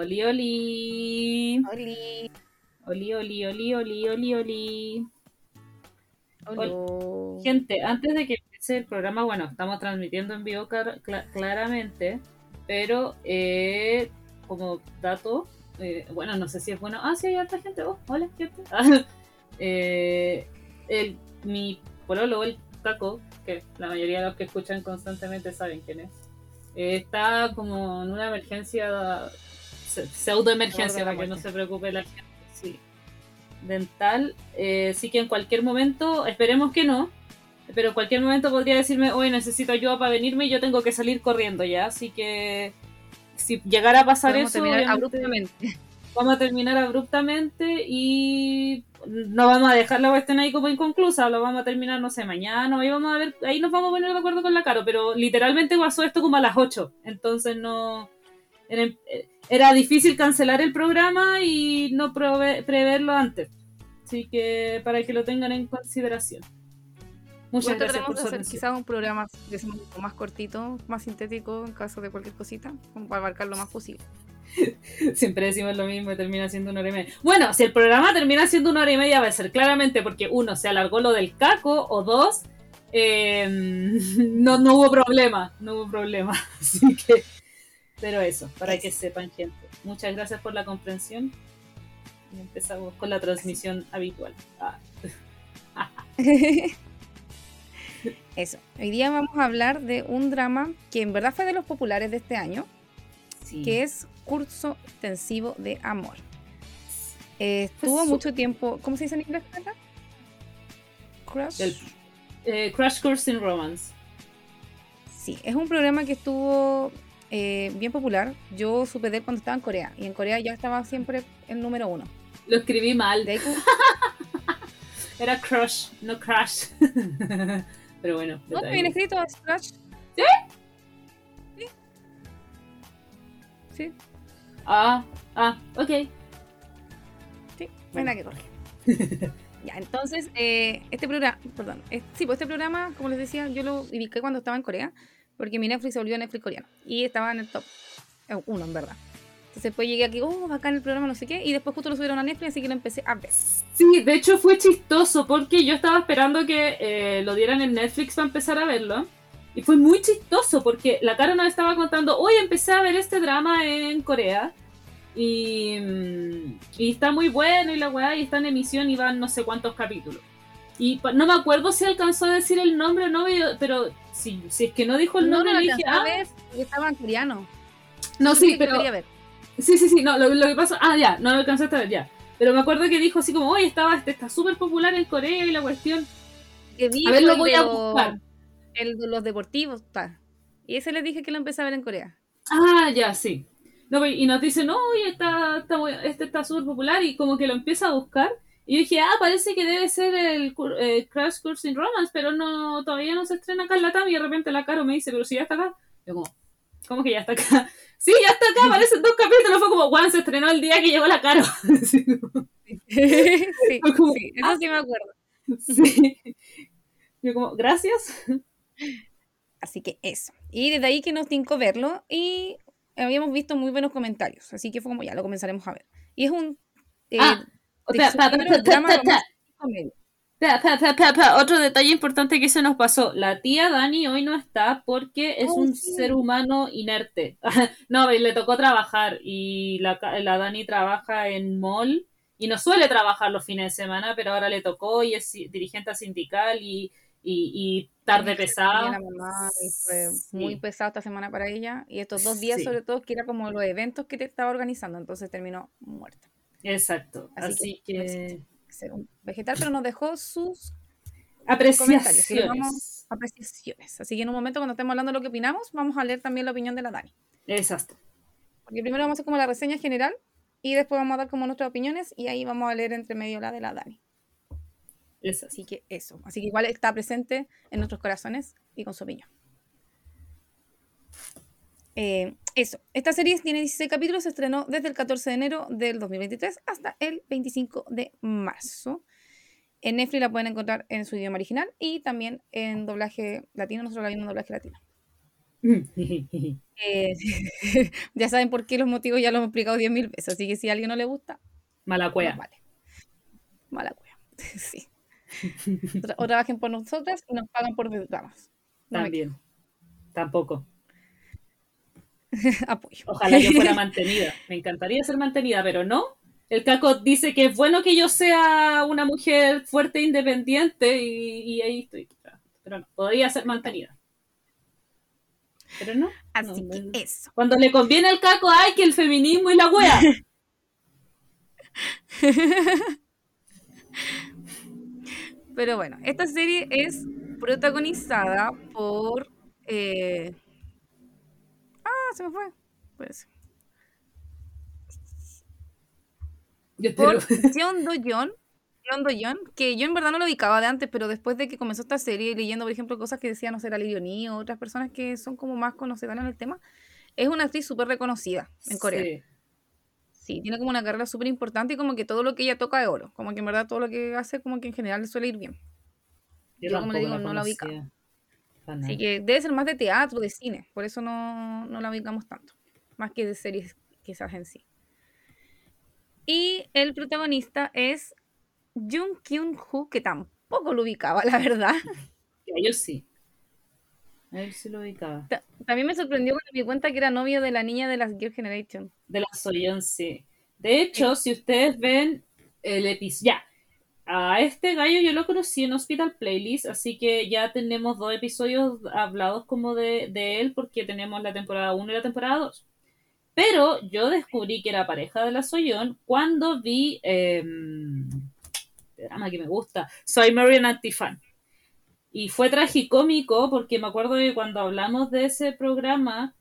Oli, oli. Oli. Oli, oli, oli, oli, oli, oli. Hola. Gente, antes de que empiece el programa, bueno, estamos transmitiendo en vivo clar- cla- claramente, pero eh, como dato, eh, bueno, no sé si es bueno. Ah, sí, hay harta gente. Oh, hola, gente. Ah, eh, el, mi pololo, el Caco, que la mayoría de los que escuchan constantemente saben quién es, eh, está como en una emergencia, se- pseudo-emergencia, Borde de la para que no se preocupe la gente. Sí dental, eh, sí que en cualquier momento, esperemos que no, pero en cualquier momento podría decirme, hoy necesito ayuda para venirme y yo tengo que salir corriendo ya, así que si llegara a pasar Podemos eso, abruptamente. vamos a terminar abruptamente y no vamos a dejar la cuestión ahí como inconclusa, lo vamos a terminar, no sé, mañana, ahí vamos a ver, ahí nos vamos a poner de acuerdo con la Caro, pero literalmente pasó esto como a las 8, entonces no... Era, difícil cancelar el programa y no preverlo antes. Así que para que lo tengan en consideración. Muchas gracias por su hacer quizás un programa decimos, más cortito, más sintético en caso de cualquier cosita, para abarcar lo más posible. Siempre decimos lo mismo y termina siendo una hora y media. Bueno, si el programa termina siendo una hora y media va a ser claramente porque uno, se alargó lo del caco o dos, eh, no, no hubo problema, no hubo problema. Así que, pero eso, para que sepan gente. Muchas gracias por la comprensión. Y empezamos con la transmisión habitual. Ah. Eso. Hoy día vamos a hablar de un drama que en verdad fue de los populares de este año, Sí. que es Curso Intensivo de Amor. Eh, estuvo mucho tiempo, ¿cómo se dice en inglés? Carla? Crush. El- eh, Crash Course in Romance. Sí, es un programa que estuvo eh, bien popular. Yo supe de él cuando estaba en Corea y en Corea ya estaba siempre el número uno. Lo escribí mal. De Era Crush, no Crash. Pero bueno. No, detalle. bien escrito, es Crush. ¿Sí? Sí. Sí, Ah, ah, ok. sí, no hay nada que corregir. ya, entonces, eh, este programa, perdón, es- sí, pues este programa, como les decía, yo lo ubiqué cuando estaba en Corea, porque mi Netflix se volvió Netflix coreano y estaba en el top eh, uno, en verdad. Entonces, después llegué aquí, oh, bacán el programa, no sé qué, y después justo lo subieron a Netflix, así que lo empecé a ver. Sí, de hecho fue chistoso porque yo estaba esperando que eh, lo dieran en Netflix para empezar a verlo. Y fue muy chistoso porque la cara nos estaba contando, hoy empecé a ver este drama en Corea. Y, mm, y está muy bueno y la weá, y está en emisión y van no sé cuántos capítulos. Y no me acuerdo si alcanzó a decir el nombre o no, pero- si, si es que no dijo el No, nombre, no le dije, ah, estaba en coreano. no, sí, que pero... ver. Sí, sí, sí, no, lo, lo que pasa, ah, ya, no lo alcanzaste a ver, ya. Pero me acuerdo que dijo así como, oye, estaba, este está súper popular en Corea y la cuestión. Que A ver, lo voy a buscar. El de los deportivos. Y ese les dije que lo empecé a ver en Corea. Ah, ya, sí. No, y nos dice, no, oye, está, está este está súper popular y como que lo empieza a buscar. Y dije, ah, parece que debe ser el eh, Crash Course in Romance, pero no, todavía no se estrena acá en la TAM y de repente la Caro me dice, pero si ya está acá. Yo como, ¿cómo que ya está acá? Sí, ya está acá, aparecen dos capítulos. Fue como, Juan, se estrenó el día que llegó la Caro. Sí, como, sí, Fue como, sí, eso sí me acuerdo. sí. Yo como, gracias. Así que eso. Y desde ahí que nos tincó verlo y habíamos visto muy buenos comentarios. Así que fue como ya, lo comenzaremos a ver. Y es un eh, Ah, Otro detalle importante que se nos pasó. La tía Dani hoy no está porque es Oh, un sí. ser humano inerte. no, y le tocó trabajar y la, la Dani trabaja en mall y no suele trabajar los fines de semana, pero ahora le tocó y es dirigente sindical y, y, y tarde mamá y fue Sí. muy pesado esta semana para ella. Y estos dos días, Sí. sobre todo, que era como los eventos que te estaba organizando. Entonces terminó muerta. Exacto. Así Así, que- que, Ser un vegetal, pero nos dejó sus apreciaciones. vamos apreciaciones. Así que en un momento, cuando estemos hablando de lo que opinamos, vamos a leer también la opinión de la Dani. Exacto. Porque primero vamos a hacer como la reseña general y después vamos a dar como nuestras opiniones y ahí vamos a leer entre medio la de la Dani. Exacto. Así que eso. Así que igual está presente en nuestros corazones y con su opinión. Eh, eso. Esta serie tiene 16 capítulos, se estrenó desde el 14 de enero del 2023 hasta el 25 de marzo. En Netflix la pueden encontrar en su idioma original y también en doblaje latino. Nosotros la vimos en doblaje latino. Eh, ya saben por qué los motivos, ya lo hemos explicado 10.000 veces, así que si a alguien no le gusta, Mala cueva. vale. Mala cueva. sí. O trabajen por nosotras y nos pagan por dramas. No También. Tampoco. Apoyo. Ojalá yo fuera mantenida. Me encantaría ser mantenida, pero no. El Caco dice que es bueno que yo sea una mujer fuerte e independiente y, y ahí estoy. Pero no, podría ser mantenida. Pero no. Así no, que no. eso. Cuando le conviene al Caco, ay, que el feminismo y la wea. Pero bueno, esta serie es protagonizada por. eh, se me fue. Pues, Yo por. Jeon Do-yeon. Jeon Do-yeon, que yo en verdad no lo ubicaba de antes, pero después de que comenzó esta serie, leyendo, por ejemplo, cosas que decían, no sé, la Lidioni o otras personas que son como más conocedoras en el tema, es una actriz súper reconocida en Corea. Sí. Sí, tiene como una carrera súper importante y como que todo lo que ella toca es oro. Como que en verdad todo lo que hace, como que en general le suele ir bien. Yo, como le digo, no la ubico. Conocía. Para Así nada. que debe ser más de teatro, de cine. Por eso no, no la ubicamos tanto. Más que de series quizás en sí. Y el protagonista es Jung Kyun-ho, que tampoco lo ubicaba, la verdad. Y a ellos sí. A él sí lo ubicaba. Ta- También me sorprendió cuando me di cuenta que era novio de la niña de las Girl Generation. De la Soyeon, sí. De hecho, si ustedes ven el episodio. Ya. A este gallo yo lo conocí en Hospital Playlist, así que ya tenemos dos episodios hablados como de, de él, porque tenemos la temporada 1 y la temporada 2. Pero yo descubrí que era pareja de la Soyeon cuando vi. Eh, drama que me gusta. Soy Marian Antifan. Y fue tragicómico porque me acuerdo que cuando hablamos de ese programa,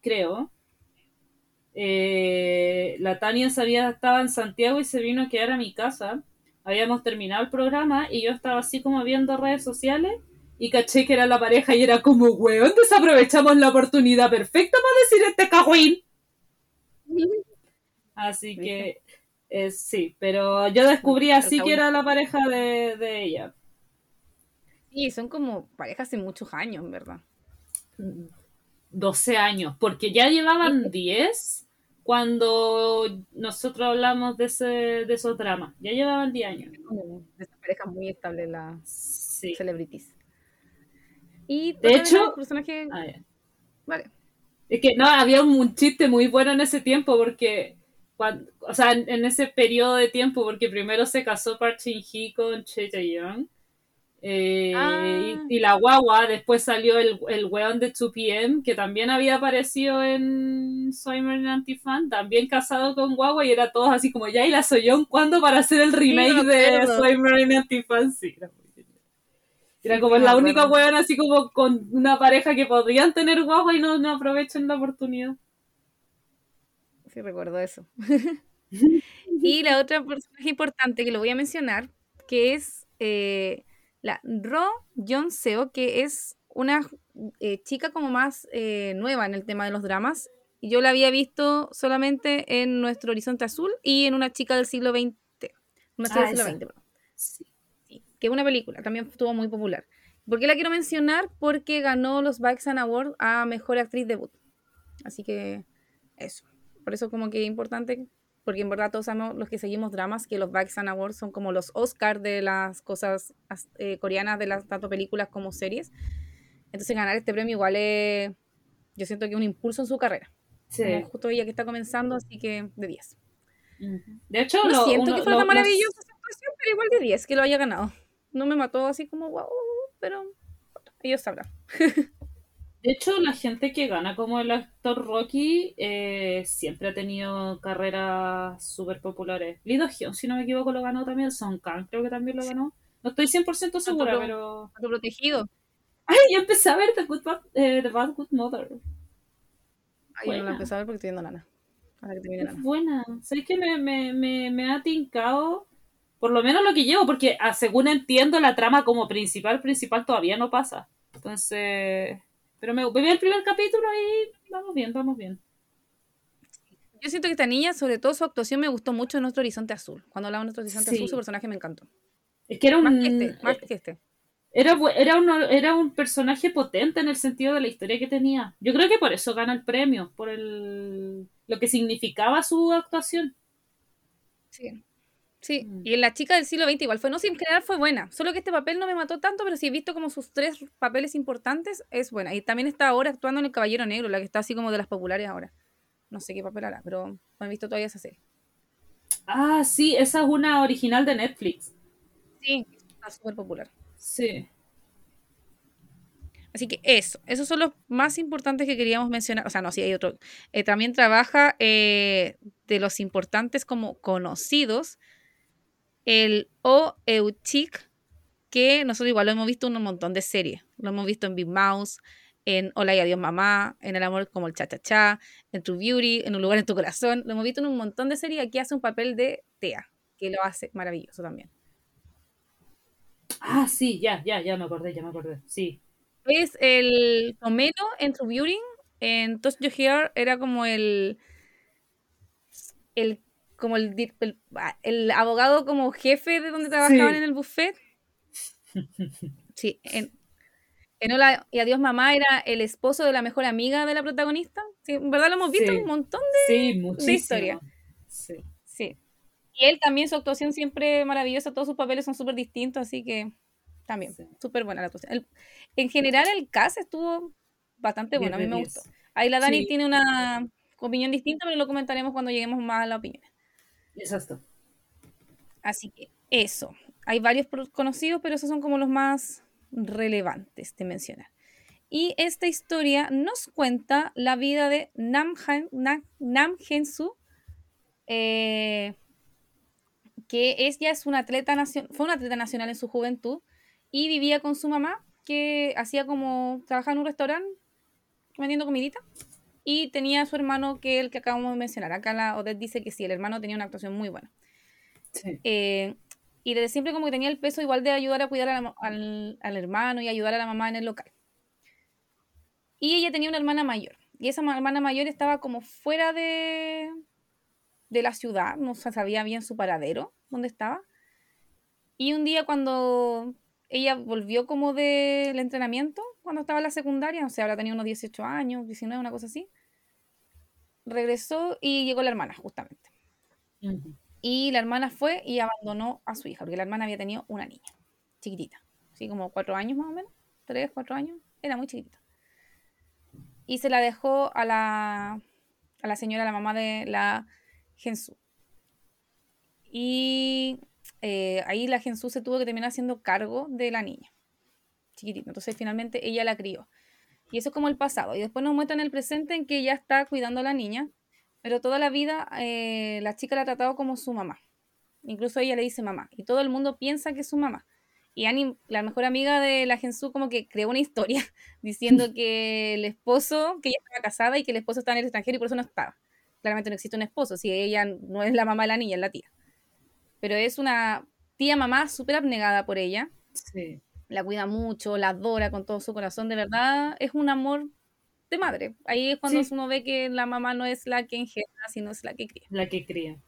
creo, eh, la Tania sabía, estaba en Santiago y se vino a quedar a mi casa. Habíamos terminado el programa y yo estaba así como viendo redes sociales y caché que era la pareja y era como, weón, desaprovechamos la oportunidad perfecta para decir este cagüín. Así que eh, sí, pero yo descubrí así que era la pareja de, de ella. Sí, son como parejas hace muchos años, verdad. 12 años, porque ya llevaban 10 cuando nosotros hablamos de, ese, de esos dramas. Ya llevaban 10 años. De esas parejas muy estables, las Sí. celebrities. Y De hecho- los personajes. Ah. Vale. Es que no, había un, chiste muy bueno en ese tiempo porque, cuando, o sea, en, en ese periodo de tiempo, porque primero se casó Park Shin-hee con Che Jae-young. Eh, Ah. y, y la guagua, después salió el, el weón de 2PM, que también había aparecido en Soy Marin Antifan, también casado con guagua, y era todos así como, ya, y la Soyeon, ¿cuándo para hacer el remake de. Soy Marin Antifan? Sí, era muy. Era Sí, como sí, la única weón así como con una pareja que podrían tener guagua y no, no aprovechan la oportunidad. Sí, recuerdo eso. y la otra personaje importante que lo voy a mencionar, que es eh, la Ro Seo, que es una eh, chica como más eh, nueva en el tema de los dramas. Yo la había visto solamente en Nuestro Horizonte Azul y en Una chica del siglo XX. Una chica Ah, del siglo. XX, perdón. Sí. Sí, que es una película, también estuvo muy popular. ¿Por qué la quiero mencionar? Porque ganó los Baxan Awards a Mejor Actriz Debut. Así que eso. Por eso como que es importante, porque en verdad todos sabemos, los que seguimos dramas, que los Baxan Awards son como los Oscars de las cosas as- eh, coreanas, de las tanto películas como series. Entonces ganar este premio igual es, yo siento que un impulso en su carrera. Sí. Como justo ella que está comenzando, así que de 10. Ujú. De hecho, No lo- siento uno- que fuera lo- tan los- maravillosa esa actuación, pero igual de 10 que lo haya ganado. No me mató así como wow, pero ellos sabrán. De hecho, la gente que gana como el actor Rocky eh, siempre ha tenido carreras súper populares. Lee Do-hyun, si no me equivoco, lo ganó también. Son Kang creo que también lo ganó. No estoy 100% segura, Otro- pero... Otro protegido. ¡Ay! Yo empecé a ver The, Good Bad, eh, The Bad Good Mother. Ay, yo no Buena. la empecé a ver porque estoy viendo Nana. Ahora que termine Es Nana. buena. ¿Sabes que me, me, me, me ha tincado? Por lo menos lo que llevo, porque ah, según entiendo, la trama como principal, principal todavía no pasa. Entonces... Pero me vi el primer capítulo y vamos bien, vamos bien. Yo siento que esta niña, sobre todo su actuación, me gustó mucho en Nuestro Horizonte Azul. Cuando hablaba de Nuestro Horizonte Sí. Azul, su personaje me encantó. Es que era un... Más que este, más que este. Era, era, un, era un personaje potente en el sentido de la historia que tenía. Yo creo que por eso gana el premio, por el, lo que significaba su actuación. Sí. Sí, mm. y en La chica del siglo XX igual fue, no sin crear fue buena, solo que este papel no me mató tanto, pero si he visto como sus tres papeles importantes, es buena. Y también está ahora actuando en El Caballero Negro, la que está así como de las populares ahora. No sé qué papel hará, pero no he visto todavía esa serie. Ah, sí, esa es una original de Netflix. Sí, está súper popular. Sí. Así que eso, esos son los más importantes que queríamos mencionar. O sea, no, sí hay otro. Eh, también trabaja eh, de los importantes como conocidos el O Euchik, que nosotros igual lo hemos visto en un montón de series. Lo hemos visto en Big Mouse, en Hola y Adiós Mamá, en El Amor como el Cha Cha Cha, en True Beauty, en Un Lugar en tu Corazón. Lo hemos visto en un montón de series. Aquí hace un papel de Tea, que lo hace maravilloso también. Ah, sí, ya, ya, ya me acordé, ya me acordé, sí. Es el Tomeno en True Beauty. En Toast Your Hair era como el el como el, el, abogado como jefe de donde trabajaban en el buffet. Sí, en, en Hola y Adiós Mamá era el esposo de la mejor amiga de la protagonista. Sí, en verdad lo hemos visto un montón de, sí, historias. Sí. sí. Y él también, su actuación siempre maravillosa, todos sus papeles son súper distintos, así que también, súper buena la actuación. en general el cast estuvo bastante bueno, a mí me gustó. Ahí la Dani tiene una opinión distinta, pero lo comentaremos cuando lleguemos más a la opinión. Exacto. Así que eso. Hay varios conocidos, pero esos son como los más relevantes de mencionar. Y esta historia nos cuenta la vida de Nam, Nam, Hensu, eh, que ella es una atleta fue una atleta nacional en su juventud y vivía con su mamá, que hacía como, trabajaba en un restaurante vendiendo comidita y tenía a su hermano que el que acabamos de mencionar. Acá la Odette dice que sí, el hermano tenía una actuación muy buena. Eh, y desde siempre como que tenía el peso igual de ayudar a cuidar al, hermano y ayudar a la mamá en el local. Y ella tenía una hermana mayor. Y esa hermana mayor estaba como fuera de, de la ciudad, no sabía bien su paradero, dónde estaba. Y un día cuando ella volvió como del entrenamiento, cuando estaba en la secundaria, o sea, ahora tenía unos 18 años, 19, una cosa así, regresó y llegó la hermana, justamente. Y la hermana fue y abandonó a su hija, porque la hermana había tenido una niña, chiquitita, así como cuatro años más o menos, tres, cuatro años, era muy chiquitita. Y se la dejó a la, a la señora, la mamá de la Gensu. Y eh, ahí la Gensu se tuvo que terminar haciendo cargo de la niña, chiquitita. Entonces finalmente ella la crió. Y eso es como el pasado. Y después nos muestran el presente en que ella está cuidando a la niña, pero toda la vida eh, la chica la ha tratado como su mamá. Incluso ella le dice mamá. Y todo el mundo piensa que es su mamá. Y Annie, la mejor amiga de la Gensu, como que creó una historia diciendo que el esposo, que ella estaba casada y que el esposo estaba en el extranjero y por eso no estaba. Claramente no existe un esposo, si ella no es la mamá de la niña, es la tía. Pero es una tía mamá súper abnegada por ella. La cuida mucho, la adora con todo su corazón. De verdad, es un amor de madre. Ahí es cuando uno ve que la mamá no es la que engendra, sino es la que cría. La que cría.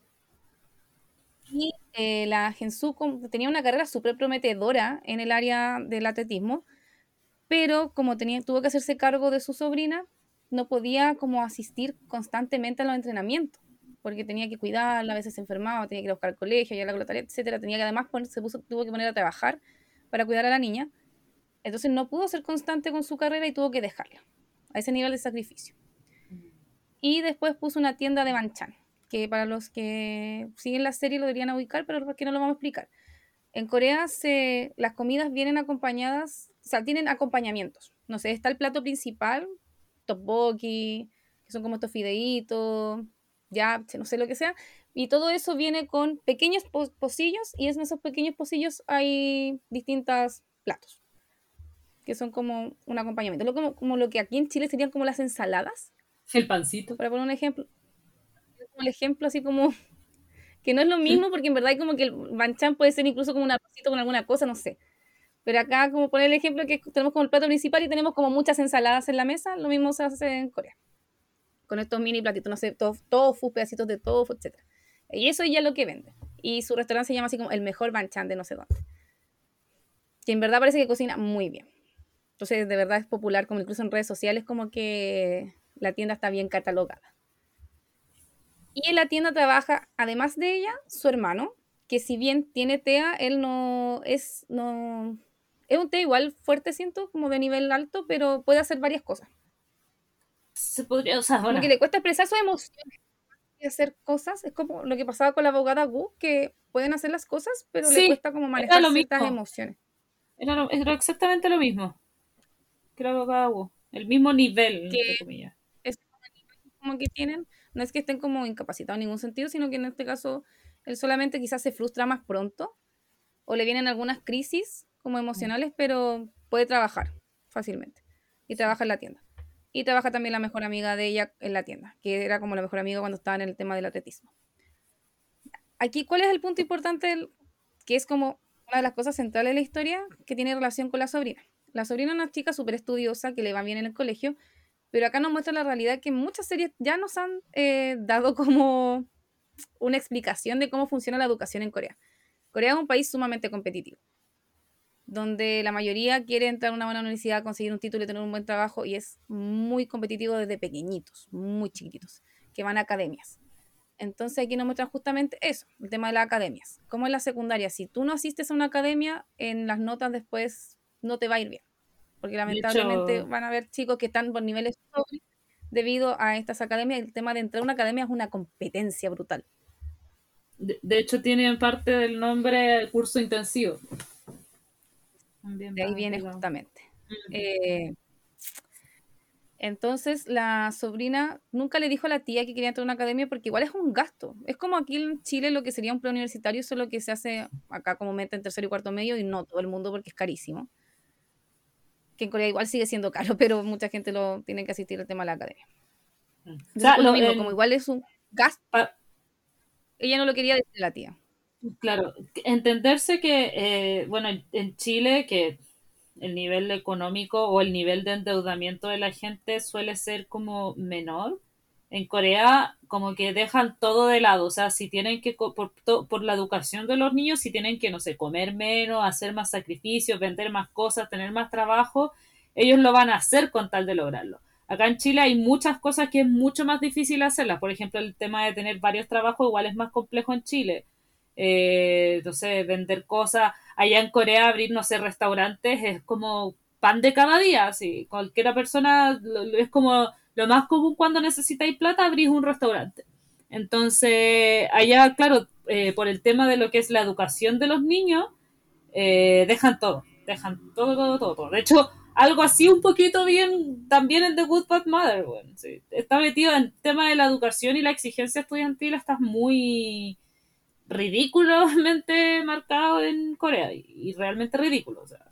Y eh, la Gensu tenía una carrera súper prometedora en el área del atletismo, pero como tenía, tuvo que hacerse cargo de su sobrina, no podía como asistir constantemente a los entrenamientos, porque tenía que cuidarla, a veces se enfermaba, tenía que ir a buscar al colegio, ya la glotaria, etcétera, tenía que además se puso, tuvo que poner a trabajar para cuidar a la niña, entonces no pudo ser constante con su carrera y tuvo que dejarla a ese nivel de sacrificio. Y después puso una tienda de manchan, que para los que siguen la serie lo deberían ubicar, pero los que no lo vamos a explicar. En Corea se, las comidas vienen acompañadas, o sea, tienen acompañamientos. No sé, está el plato principal, tteokbokki, que son como estos fideitos, ya, no sé lo que sea, y todo eso viene con pequeños pocillos y en esos pequeños pocillos hay distintos platos que son como un acompañamiento. Lo, como, como lo que aquí en Chile serían como las ensaladas. El pancito. Para poner un ejemplo. Como el ejemplo así como que no es lo mismo porque en verdad hay como que el banchan puede ser incluso como un arrocito con alguna cosa, no sé. Pero acá como poner el ejemplo que tenemos como el plato principal y tenemos como muchas ensaladas en la mesa, lo mismo se hace en Corea. Con estos mini platitos, no sé, tofu, pedacitos de tofu, etc. Y eso ya es lo que vende. Y su restaurante se llama así como el mejor banchan de no sé dónde. que en verdad parece que cocina muy bien. Entonces, de verdad es popular, como incluso en redes sociales, como que la tienda está bien catalogada. Y en la tienda trabaja, además de ella, su hermano, que si bien tiene TEA, él no es, no, es un TEA igual fuerte, siento, como de nivel alto, pero puede hacer varias cosas. Se podría usar Como que le cuesta expresar sus emociones y hacer cosas. Es como lo que pasaba con la abogada Wu, que pueden hacer las cosas, pero le cuesta como manejar ciertas emociones. Era, exactamente lo mismo que la abogada Wu. El mismo nivel, entre comillas. Es como que tienen, no es que estén como incapacitados en ningún sentido, sino que en este caso él solamente quizás se frustra más pronto o le vienen algunas crisis como emocionales, pero puede trabajar fácilmente y trabaja en la tienda. Y trabaja también la mejor amiga de ella en la tienda, que era como la mejor amiga cuando estaba en el tema del atletismo. Aquí, ¿cuál es el punto importante? que es como una de las cosas centrales de la historia que tiene relación con la sobrina. La sobrina es una chica súper estudiosa que le va bien en el colegio, pero acá nos muestra la realidad que muchas series ya nos han eh, dado como una explicación de cómo funciona la educación en Corea. Corea es un país sumamente competitivo donde la mayoría quiere entrar a una buena universidad, conseguir un título y tener un buen trabajo, y es muy competitivo desde pequeñitos, muy chiquititos, que van a academias. Entonces aquí nos muestran justamente eso, el tema de las academias. Como en la secundaria, si tú no asistes a una academia, en las notas después no te va a ir bien. Porque lamentablemente van a haber chicos que están por niveles debido a estas academias. El tema de entrar a una academia es una competencia brutal. De, de hecho, tiene parte del nombre curso intensivo de ahí viene justamente. Eh, entonces la sobrina nunca le dijo a la tía que quería entrar a una academia porque igual es un gasto. Es como aquí en Chile lo que sería un preuniversitario, solo que se hace acá como meta en tercero y cuarto medio y no todo el mundo porque es carísimo. Que en Corea igual sigue siendo caro, pero mucha gente lo tiene que asistir al tema de la academia. lo mismo, como igual es un gasto, ella no lo quería decir a la tía. Claro, entenderse que, eh, bueno, en, Chile, que el nivel económico o el nivel de endeudamiento de la gente suele ser como menor. En Corea, como que dejan todo de lado, o sea, si tienen que, por, por la educación de los niños, si tienen que, no sé, comer menos, hacer más sacrificios, vender más cosas, tener más trabajo, ellos lo van a hacer con tal de lograrlo. Acá en Chile hay muchas cosas que es mucho más difícil hacerlas. Por ejemplo, el tema de tener varios trabajos igual es más complejo en Chile eh, sé, vender cosas. Allá en Corea abrir, no sé, restaurantes es como pan de cada día, así. Cualquiera persona es como lo más común cuando necesitáis plata, abrís un restaurante. Entonces, allá, claro, eh, por el tema de lo que es la educación de los niños, eh, dejan todo, dejan todo, todo, todo, todo. De hecho, algo así un poquito bien también en The Good Bad Mother, bueno, está metido en tema de la educación y la exigencia estudiantil, estás muy ridículamente marcado en Corea y, realmente ridículo. O sea,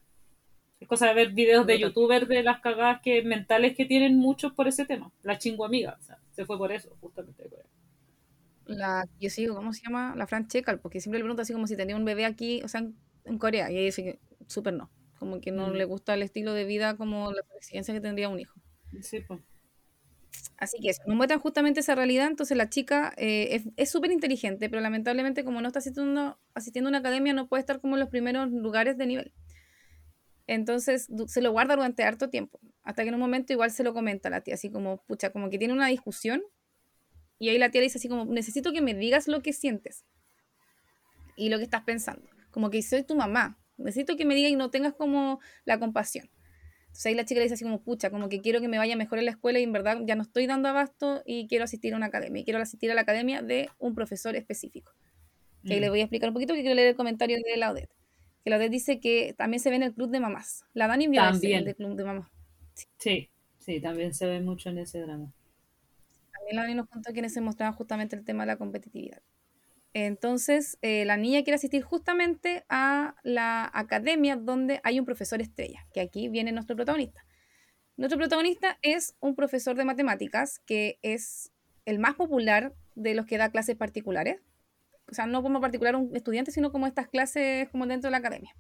es cosa de ver videos de youtubers de las cagadas que, mentales que tienen muchos por ese tema. La chingua amiga, o sea, se fue por eso, justamente de Corea. La, yo sigo, ¿cómo se llama? La Fran Checal, porque siempre le pregunto así como si tenía un bebé aquí, o sea, en, Corea, y ella dice que súper no, como que no mm. le gusta el estilo de vida como la exigencia que tendría un hijo. Sí, pues. Así que eso, nos muestran justamente esa realidad, entonces la chica eh, es súper inteligente, pero lamentablemente como no está asistiendo, asistiendo a una academia no puede estar como en los primeros lugares de nivel. Entonces se lo guarda durante harto tiempo, hasta que en un momento igual se lo comenta a la tía, así como, pucha, como que tiene una discusión, y ahí la tía le dice así como, necesito que me digas lo que sientes y lo que estás pensando, como que soy tu mamá, necesito que me digas y no tengas como la compasión. Entonces ahí la chica le dice así como, pucha, como que quiero que me vaya mejor en la escuela y en verdad ya no estoy dando abasto y quiero asistir a una academia. Y quiero asistir a la academia de un profesor específico. Que ahí le mm. voy a explicar un poquito que quiero leer el comentario de Laudet. Que Laudet dice que también se ve en el club de mamás. La Dani vio también. el club de mamás. Sí. sí. también se ve mucho en ese drama. También la Dani nos contó que se mostraba justamente el tema de la competitividad. Entonces, eh, la niña quiere asistir justamente a la academia donde hay un profesor estrella, que aquí viene nuestro protagonista. Nuestro protagonista es un profesor de matemáticas que es el más popular de los que da clases particulares. O sea, no como particular un estudiante, sino como estas clases como dentro de la academia.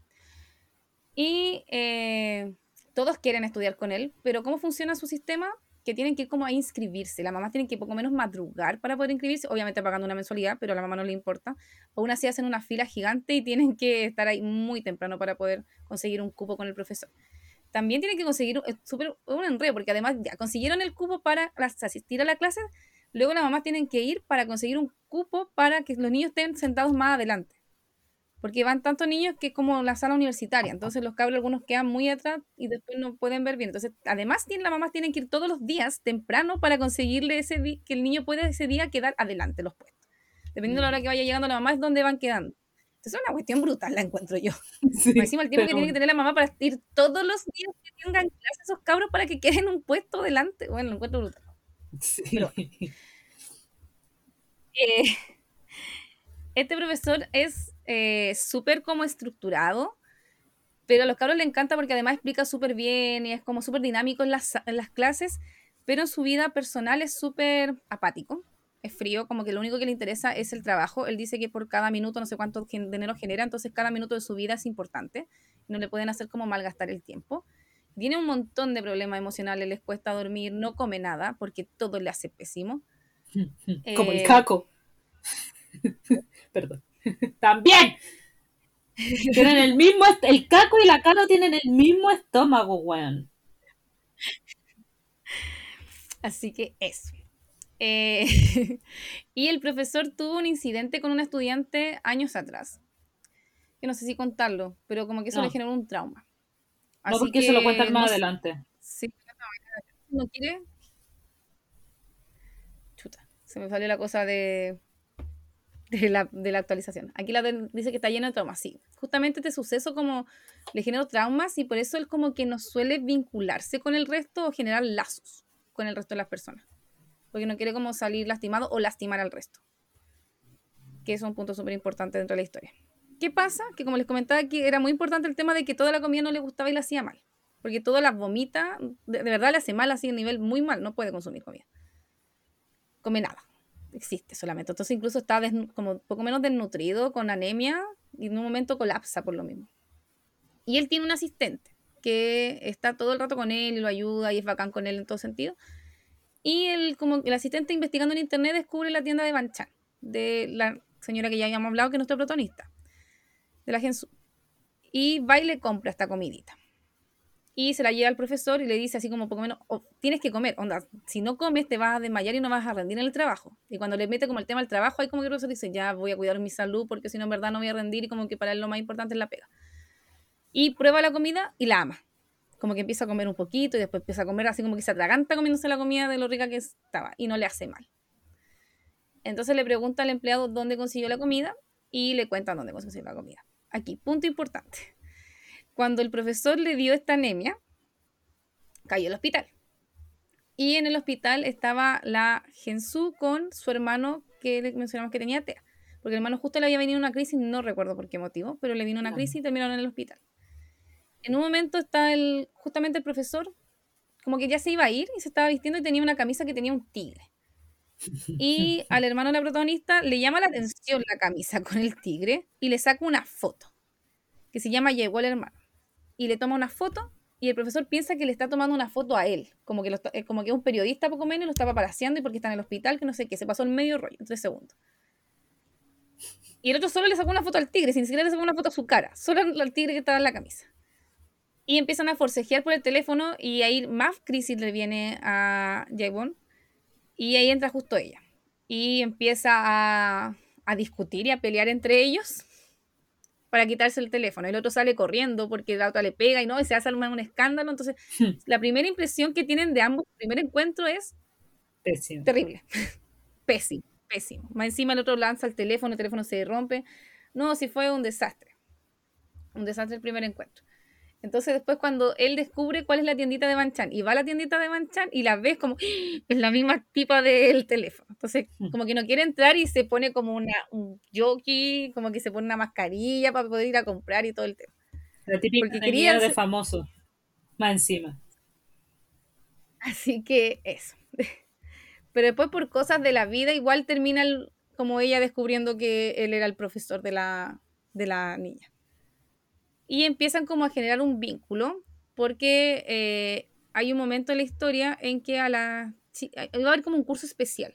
Y eh, todos quieren estudiar con él, pero ¿cómo funciona su sistema? Que tienen que ir como a inscribirse. Las mamás tienen que poco menos madrugar para poder inscribirse, obviamente pagando una mensualidad, pero a la mamá no le importa. Aún así hacen una fila gigante y tienen que estar ahí muy temprano para poder conseguir un cupo con el profesor. También tienen que conseguir es súper un enredo, porque además ya consiguieron el cupo para asistir a la clase, luego las mamás tienen que ir para conseguir un cupo para que los niños estén sentados más adelante porque van tantos niños que es como la sala universitaria, entonces los cabros algunos quedan muy atrás y después no pueden ver bien. Entonces, además las mamás tienen que ir todos los días temprano para conseguirle ese que el niño pueda ese día quedar adelante los puestos. Dependiendo de la hora mm. que vaya llegando la mamá es donde van quedando. Entonces, es una cuestión brutal, la encuentro yo. encima el tiempo que tiene que tener la mamá para ir todos los días que tengan clases esos cabros para que queden un puesto delante. Bueno, lo encuentro brutal. Sí. Eh, este profesor es eh, súper como estructurado, pero a los cabros le encanta porque además explica súper bien y es como súper dinámico en las, en las clases, pero en su vida personal es súper apático, es frío, como que lo único que le interesa es el trabajo. Él dice que por cada minuto no sé cuánto dinero genera, entonces cada minuto de su vida es importante, no le pueden hacer como malgastar el tiempo. Tiene un montón de problemas emocionales, les cuesta dormir, no come nada porque todo le hace pésimo. Como el eh, caco. Perdón. También. Tienen el mismo, el caco y la caro tienen el mismo estómago, weón. Así que eso. Eh, y el profesor tuvo un incidente con un estudiante años atrás. Que no sé si contarlo, pero como que eso le generó un trauma. Así no, porque se lo cuentan más adelante. Sí, no quiere. Chuta, se me salió la cosa de de la, de la actualización. Aquí la dice que está lleno de traumas, sí. Justamente este suceso como le generó traumas y por eso él como que no suele vincularse con el resto o generar lazos con el resto de las personas. Porque no quiere como salir lastimado o lastimar al resto. Que es un punto súper importante dentro de la historia. ¿Qué pasa? Que como les comentaba aquí, era muy importante el tema de que toda la comida no le gustaba y la hacía mal. Porque toda la vomita, de, de verdad le hace mal así a nivel muy mal, no puede consumir comida. Come nada existe solamente. Entonces incluso está como poco menos desnutrido, con anemia, y en un momento colapsa por lo mismo. Y él tiene un asistente que está todo el rato con él y lo ayuda y es bacán con él en todo sentido. Y el, como el asistente investigando en internet descubre la tienda de Banchan, de la señora que ya habíamos hablado, que es nuestro protagonista, de la Gensu. Y va y le compra esta comidita y se la lleva al profesor y le dice así como poco menos, oh, tienes que comer, onda, si no comes te vas a desmayar y no vas a rendir en el trabajo. Y cuando le mete como el tema del trabajo, ahí como que el profesor dice, ya voy a cuidar mi salud porque si no en verdad no voy a rendir y como que para él lo más importante es la pega. Y prueba la comida y la ama. Como que empieza a comer un poquito y después empieza a comer así como que se atraganta comiéndose la comida de lo rica que estaba y no le hace mal. Entonces le pregunta al empleado dónde consiguió la comida y le cuenta dónde consiguió la comida. Aquí, punto importante cuando el profesor le dio esta anemia, cayó al hospital. Y en el hospital estaba la Gensu con su hermano que mencionamos que tenía TEA. Porque el hermano justo le había venido una crisis, no recuerdo por qué motivo, pero le vino una crisis y terminaron en el hospital. En un momento está el, justamente el profesor, como que ya se iba a ir y se estaba vistiendo y tenía una camisa que tenía un tigre. Y al hermano de la protagonista le llama la atención la camisa con el tigre y le saca una foto que se llama Llegó el hermano y le toma una foto y el profesor piensa que le está tomando una foto a él, como que, eh, como que un periodista poco menos, lo está paparaseando y porque está en el hospital, que no sé qué, se pasó el medio rollo, en tres segundos. Y el otro solo le sacó una foto al tigre, sin siquiera le sacó una foto a su cara, solo al tigre que estaba en la camisa. Y empiezan a forcejear por el teléfono y ahí más crisis le viene a Jaybon y ahí entra justo ella. Y empieza a discutir y a pelear entre ellos para quitarse el teléfono. El otro sale corriendo porque la otra le pega y no, y se hace un escándalo. Entonces, la primera impresión que tienen de ambos, el primer encuentro es terrible. pésimo, pésimo. Más encima el otro lanza el teléfono, el teléfono se rompe. No, sí fue un desastre. Un desastre el primer encuentro. Entonces después cuando él descubre cuál es la tiendita de Banchan y va a la tiendita de Banchan y la ves como es la misma tipa del teléfono. Entonces hmm. como que no quiere entrar y se pone como una, un jockey, como que se pone una mascarilla para poder ir a comprar y todo el tema. La típica Porque quería de famoso, más encima. Así que eso. Pero después por cosas de la vida igual termina como ella descubriendo que él era el profesor de la, de la niña y empiezan como a generar un vínculo porque eh, hay un momento en la historia en que a la iba a haber como un curso especial.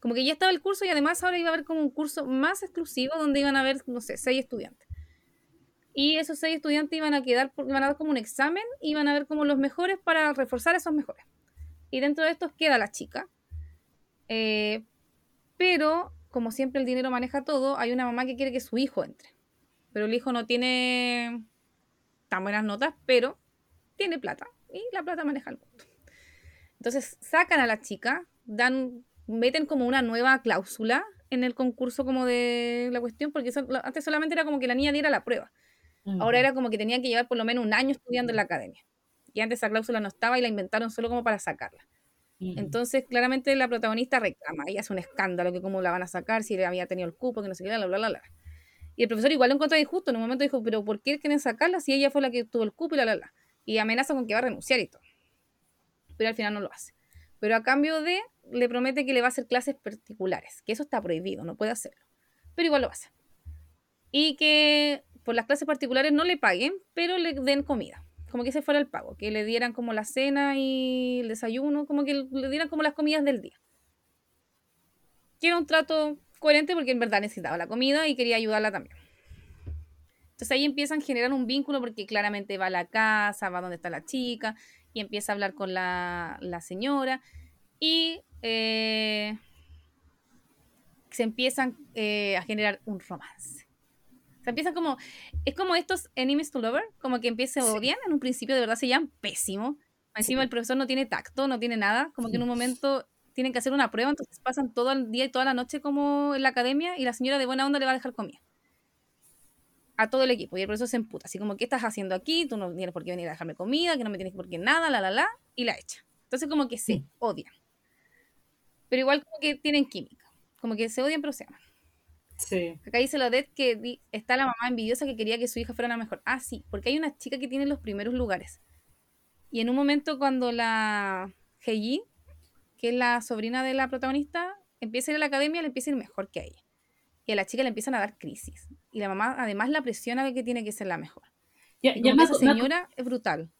Como que ya estaba el curso y además ahora iba a haber como un curso más exclusivo donde iban a haber, no sé, seis estudiantes. Y esos seis estudiantes iban a quedar, iban a dar como un examen, iban a ver como los mejores para reforzar esos mejores. Y dentro de estos queda la chica. Eh, pero, como siempre el dinero maneja todo, hay una mamá que quiere que su hijo entre. Pero el hijo no tiene tan buenas notas, pero tiene plata. Y la plata maneja el mundo. Entonces sacan a la chica, dan, meten como una nueva cláusula en el concurso como de la cuestión, porque antes solamente era como que la niña diera la prueba. Ahora era como que tenía que llevar por lo menos un año estudiando en la academia. Y antes esa cláusula no estaba y la inventaron solo como para sacarla. Entonces, claramente la protagonista reclama, ella hace un escándalo, que cómo la van a sacar, si había tenido el cupo, que no sé qué, bla, bla, bla, bla. Y el profesor igual lo encontró injusto, en un momento dijo, pero ¿por qué quieren sacarla si ella fue la que tuvo el cupo y bla, bla, bla? Y amenaza con que va a renunciar y todo. Pero al final no lo hace. Pero a cambio de, le promete que le va a hacer clases particulares, que eso está prohibido, no puede hacerlo. Pero igual lo hace. Y que por las clases particulares no le paguen, pero le den comida. Como que ese fuera el pago, que le dieran como la cena y el desayuno, como que le dieran como las comidas del día. Quiero un trato coherente porque en verdad necesitaba la comida y quería ayudarla también. Entonces ahí empiezan a generar un vínculo porque claramente va a la casa, va donde está la chica y empieza a hablar con la, señora y eh, se empiezan eh, a generar un romance. Se empieza como, es como estos enemies to lover, como que empieza a odiar, en un principio de verdad se llaman pésimo. Encima el profesor no tiene tacto, no tiene nada, como que en un momento tienen que hacer una prueba, entonces pasan todo el día y toda la noche como en la academia y la señora de buena onda le va a dejar comida. A todo el equipo. Y el profesor se emputa, así como, ¿qué estás haciendo aquí? Tú no tienes por qué venir a dejarme comida, que no me tienes por qué nada, la, la, la, y la echa. Entonces como que se odian. Pero igual como que tienen química. Como que se odian pero se aman. Acá dice la Odette que está la mamá envidiosa que quería que su hija fuera la mejor. Ah, sí, porque hay una chica que tiene los primeros lugares. Y en un momento cuando la Heiji, que es la sobrina de la protagonista, empieza a ir a la academia, le empieza a ir mejor que a ella. Y a la chica le empiezan a dar crisis. Y la mamá además la presiona de que tiene que ser la mejor. Ya, y esa señora es brutal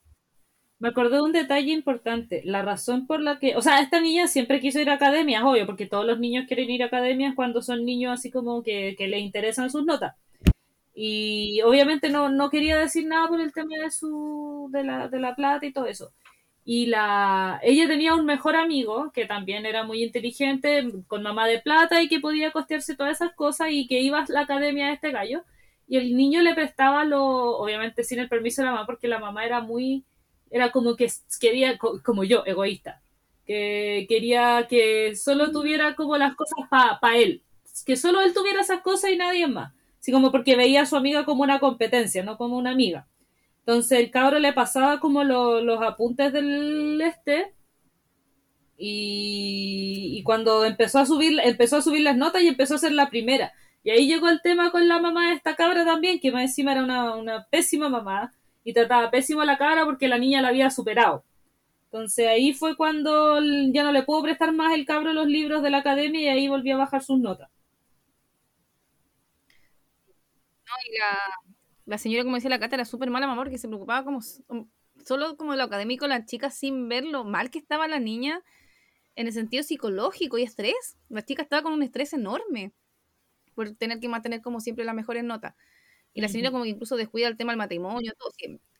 me acordé de un detalle importante. La razón por la que. O sea, esta niña siempre quiso ir a academias, obvio, porque todos los niños quieren ir a academias cuando son niños así como que, que les interesan sus notas. Y obviamente no, no quería decir nada por el tema de su. de la, de la plata y todo eso. Y la, ella tenía un mejor amigo que también era muy inteligente, con mamá de plata y que podía costearse todas esas cosas y que iba a la academia de este gallo. Y el niño le prestaba lo, obviamente sin el permiso de la mamá, porque la mamá era muy era como que quería, como yo, egoísta, que quería que solo tuviera como las cosas para él, que solo él tuviera esas cosas y nadie más, así como porque veía a su amiga como una competencia, no como una amiga. Entonces el cabro le pasaba como los apuntes del este y, y, cuando empezó a subir, empezó a subir las notas y empezó a ser la primera. Y ahí llegó el tema con la mamá de esta cabra también, que más encima era una, una pésima mamá, y trataba pésimo la cara porque la niña la había superado. Entonces ahí fue cuando ya no le pudo prestar más el cabro los libros de la academia y ahí volvió a bajar sus notas. Señora, como decía la Cata, era súper mala mamá porque se preocupaba como solo como lo académico la chica sin ver lo mal que estaba la niña en el sentido psicológico y estrés. La chica estaba con un estrés enorme por tener que mantener como siempre las mejores notas. Y la señora como que incluso descuida el tema del matrimonio, todo.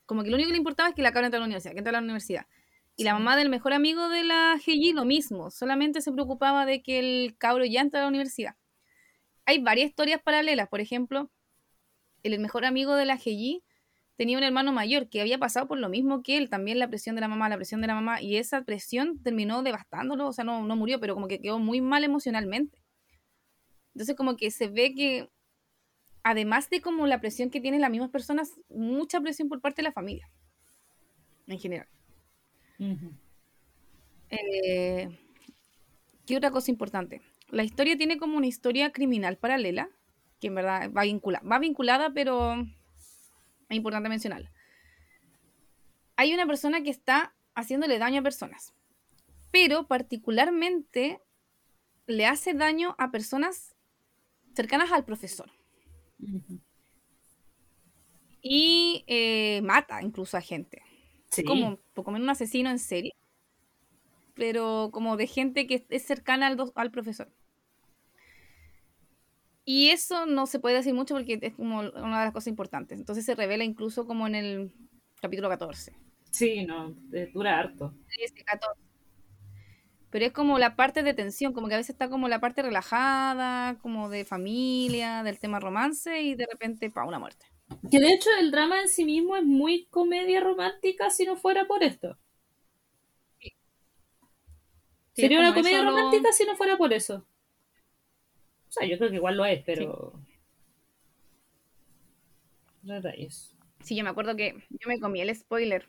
Como que lo único que le importaba es que la cabra entrara a la universidad, que entrara a la universidad. Y la mamá del mejor amigo de la GG lo mismo, solamente se preocupaba de que el cabro ya entrara a la universidad. Hay varias historias paralelas, por ejemplo, el mejor amigo de la GG tenía un hermano mayor que había pasado por lo mismo que él, también la presión de la mamá, la presión de la mamá, y esa presión terminó devastándolo, o sea, no, no murió, pero como que quedó muy mal emocionalmente. Entonces como que se ve que además de como la presión que tienen las mismas personas, mucha presión por parte de la familia, en general. Eh, ¿Qué otra cosa importante? La historia tiene como una historia criminal paralela, que en verdad va vinculada, va vinculada, pero es importante mencionarla. Hay una persona que está haciéndole daño a personas, pero particularmente le hace daño a personas cercanas al profesor. Y eh, mata incluso a gente. como, como en un asesino en serie, pero como de gente que es cercana al, al profesor. Y eso no se puede decir mucho porque es como una de las cosas importantes. Entonces se revela incluso como en el capítulo 14. Sí, no, dura harto. 14. Pero es como la parte de tensión, como que a veces está como la parte relajada, como de familia, del tema romance y de repente, pa, una muerte. Que de hecho el drama en sí mismo es muy comedia romántica si no fuera por esto. Sería una comedia romántica si no fuera por eso. O sea, yo creo que igual lo es, pero. Sí. Sí, yo me acuerdo que yo me comí el spoiler.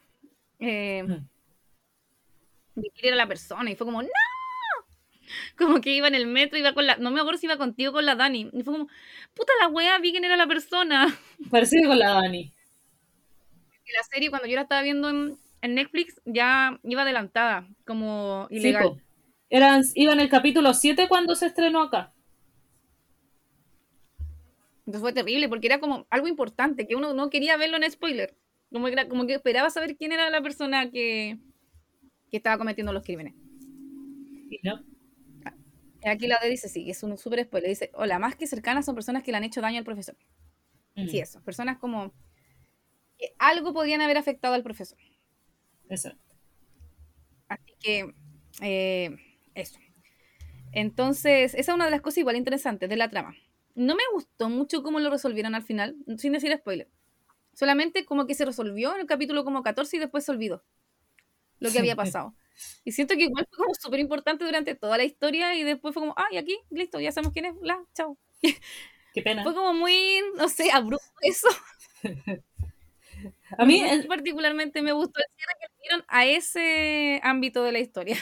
Eh, de quién era la persona y fue como, ¡No! Como que iba en el metro, iba con la. No me acuerdo si iba contigo con la Dani. Y fue como, puta la wea, vi quién era la persona. Parece con la Dani. la serie, cuando yo la estaba viendo en, Netflix, ya iba adelantada, como ilegal. Eran, iba en el capítulo 7 cuando se estrenó acá. Entonces fue terrible porque era como algo importante que uno no quería verlo en spoiler. Como que, como que esperaba saber quién era la persona que, que estaba cometiendo los crímenes. ¿Y no? Aquí la de dice, sí, es un súper spoiler. Dice, hola, más que cercanas son personas que le han hecho daño al profesor. Mm. Sí, eso. Personas como que algo podrían haber afectado al profesor. Exacto. Así que, eh, eso. Entonces, esa es una de las cosas igual interesantes de la trama. No me gustó mucho cómo lo resolvieron al final, sin decir spoiler. Solamente como que se resolvió en el capítulo como 14 y después se olvidó lo que había pasado. Y siento que igual fue como súper importante durante toda la historia y después fue como, ay, aquí, listo, ya sabemos quién es, la, chao. Qué pena. Fue como muy, no sé, abrupto eso. a mí particularmente me gustó el cierre que dieron a ese ámbito de la historia.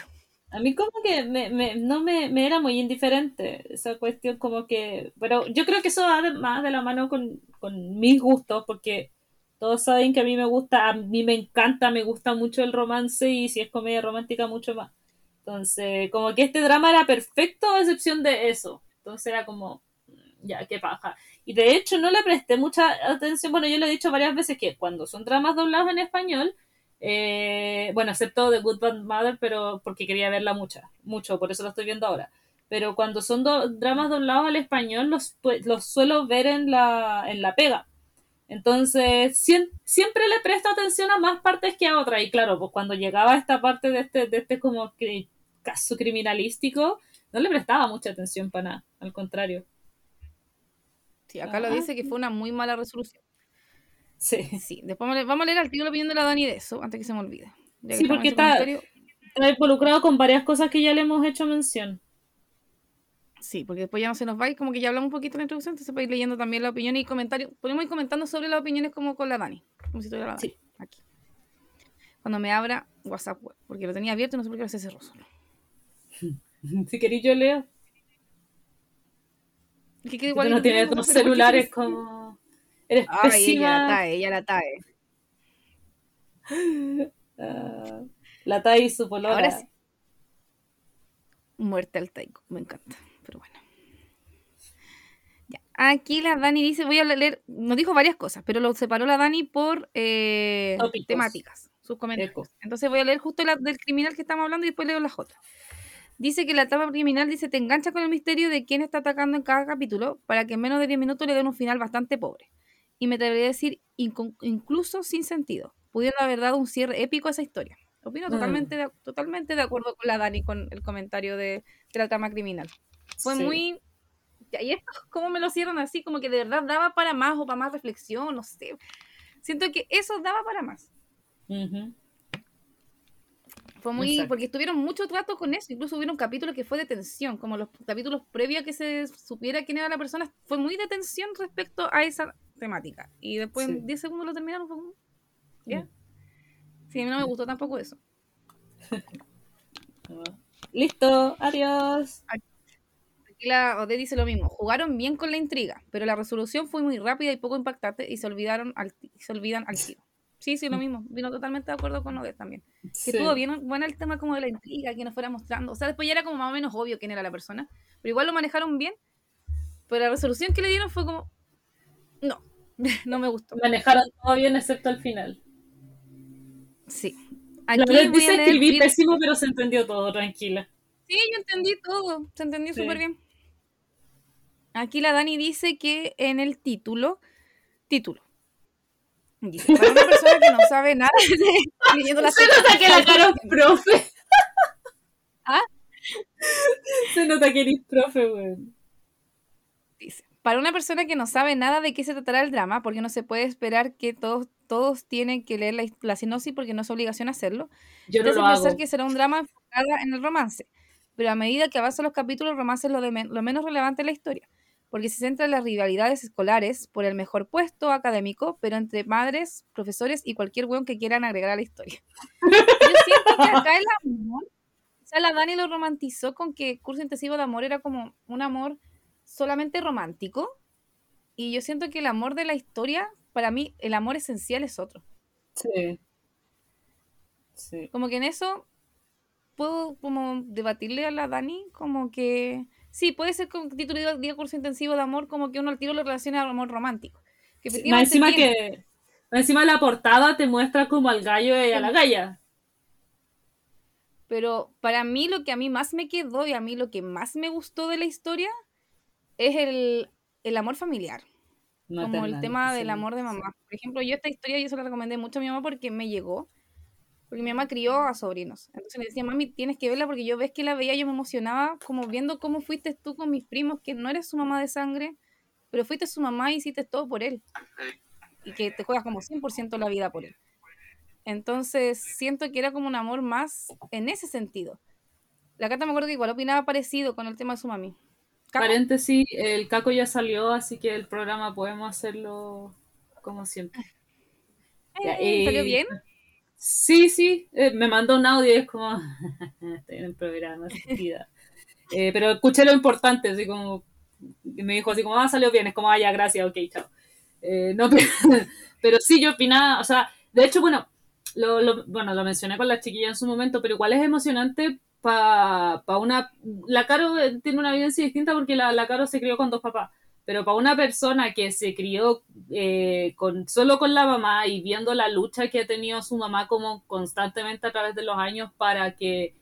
A mí como que me, me, no me, me, era muy indiferente esa cuestión como que... Pero yo creo que eso va más de la mano con, con, mis gustos porque todos saben que a mí me gusta, a mí me encanta, me gusta mucho el romance y si es comedia romántica mucho más. Entonces, como que este drama era perfecto a excepción de eso. Entonces era como, ya, qué paja. Y de hecho no le presté mucha atención, bueno, yo le he dicho varias veces que cuando son dramas doblados en español, eh, bueno, excepto The Good Bad Mother, pero porque quería verla mucha, mucho, por eso lo estoy viendo ahora. Pero cuando son dramas doblados al español, los, pues, los suelo ver en la, en la pega. Entonces, siempre le presto atención a más partes que a otras. Y claro, pues cuando llegaba esta parte de este, de este como caso criminalístico, no le prestaba mucha atención para nada, al contrario. Sí, acá lo dice que fue una muy mala resolución. Sí. Sí, después vamos a leer tío la opinión de la Dani de eso, antes que se me olvide. Sí, porque está, está, involucrado con varias cosas que ya le hemos hecho mención. Sí, porque después ya no se nos va y como que ya hablamos un poquito en la introducción, entonces ir leyendo también la opinión y comentarios. Podemos ir comentando sobre las opiniones como con la Dani. Como si tuviera la Dani. Sí. Aquí. Cuando me abra WhatsApp web, porque lo tenía abierto y no sé por qué se cerró solo. si queréis yo leo. Es que igual no tiene dos celulares como... Eres Ay, ella la tae, ella la tae. Uh, la tae y su polola. Ahora sí. Muerte al taiko, me encanta. Pero bueno. Ya. Aquí la Dani dice, voy a leer, nos dijo varias cosas, pero lo separó la Dani por eh, temáticas, sus comentarios. Entonces voy a leer justo la del criminal que estamos hablando y después leo las otras. Dice que la etapa criminal dice te engancha con el misterio de quién está atacando en cada capítulo para que en menos de 10 minutos le den un final bastante pobre y me atrevería a decir incluso sin sentido, pudiendo haber dado un cierre épico a esa historia. Opino mm. totalmente, de, totalmente de acuerdo con la Dani con el comentario de, la trama criminal. Fue muy... Y esto, ¿cómo me lo cierran así? Como que de verdad daba para más o para más reflexión, no sé. Siento que eso daba para más. Fue muy, porque estuvieron mucho trato con eso, incluso hubo un capítulo que fue de tensión, como los capítulos previos a que se supiera quién era la persona, fue muy de tensión respecto a esa temática. Y después en 10 segundos lo terminaron. ¿Ya? Sí, a mí no me gustó tampoco eso. Listo, adiós. Aquí la Ode dice lo mismo. Jugaron bien con la intriga, pero la resolución fue muy rápida y poco impactante y se olvidaron al, se olvidan al tiro. Sí, sí, lo mismo. Vino totalmente de acuerdo con Ode también. Que estuvo bien bueno el tema como de la intriga, que nos fuera mostrando. O sea, después ya era como más o menos obvio quién era la persona. Pero igual lo manejaron bien. Pero la resolución que le dieron fue como. No, no me gustó. Manejaron todo bien excepto al final. Sí. Aquí la dice escribí pésimo, pero se entendió todo, tranquila. Sí, yo entendí todo, se entendió súper bien. Aquí la Dani dice que en el título, título, dice, para una persona que no sabe nada leyendo la Se nota que la cara es profe. ¿Ah? Se nota que eres profe, güey. Dice, para una persona que no sabe nada de qué se tratará el drama, porque no se puede esperar que todos, todos tienen que leer la, la sinopsis porque no es obligación hacerlo. Yo no lo hago. que será un drama enfocado en el romance. Pero a medida que avanzan los capítulos, el romance es lo, de lo menos relevante en la historia porque se centra en las rivalidades escolares por el mejor puesto académico, pero entre madres, profesores y cualquier weón que quieran agregar a la historia. Yo siento que acá el amor, o sea, la Dani lo romantizó con que curso intensivo de amor era como un amor solamente romántico, y yo siento que el amor de la historia, para mí, el amor esencial es otro. Sí. Sí. Como que en eso puedo como debatirle a la Dani, como que Sí, puede ser con título de curso intensivo de amor, como que uno al tiro lo relaciona al amor romántico. Que encima que encima la portada te muestra como al gallo y a la galla. Pero para mí lo que a mí más me quedó y a mí lo que más me gustó de la historia es el, amor familiar. como el tema del amor de mamá. Por ejemplo, yo esta historia yo se la recomendé mucho a mi mamá porque me llegó porque mi mamá crió a sobrinos. Entonces le decía, mami, tienes que verla porque yo ves que la veía, yo me emocionaba como viendo cómo fuiste tú con mis primos, que no eres su mamá de sangre, pero fuiste su mamá y hiciste todo por él. Y que te juegas como 100% la vida por él. Entonces siento que era como un amor más en ese sentido. La carta me acuerdo que igual opinaba parecido con el tema de su mami. Paréntesis, el Caco ya salió, así que el programa podemos hacerlo como siempre. ¿Salió bien? Sí, sí, eh, me mandó un audio y es como, estoy en el programa, eh, pero escuché lo importante, así como, me dijo así como, ah, salió bien, es como, ah, gracias, ok, chao. Eh, no, pero, sí, yo opinaba, o sea, de hecho, bueno, lo, bueno, lo mencioné con la chiquilla en su momento, pero igual es emocionante para pa una... La Caro tiene una vivencia distinta porque la, la Caro se crió con dos papás pero para una persona que se crió eh, solo con la mamá y viendo la lucha que ha tenido su mamá como constantemente a través de los años para que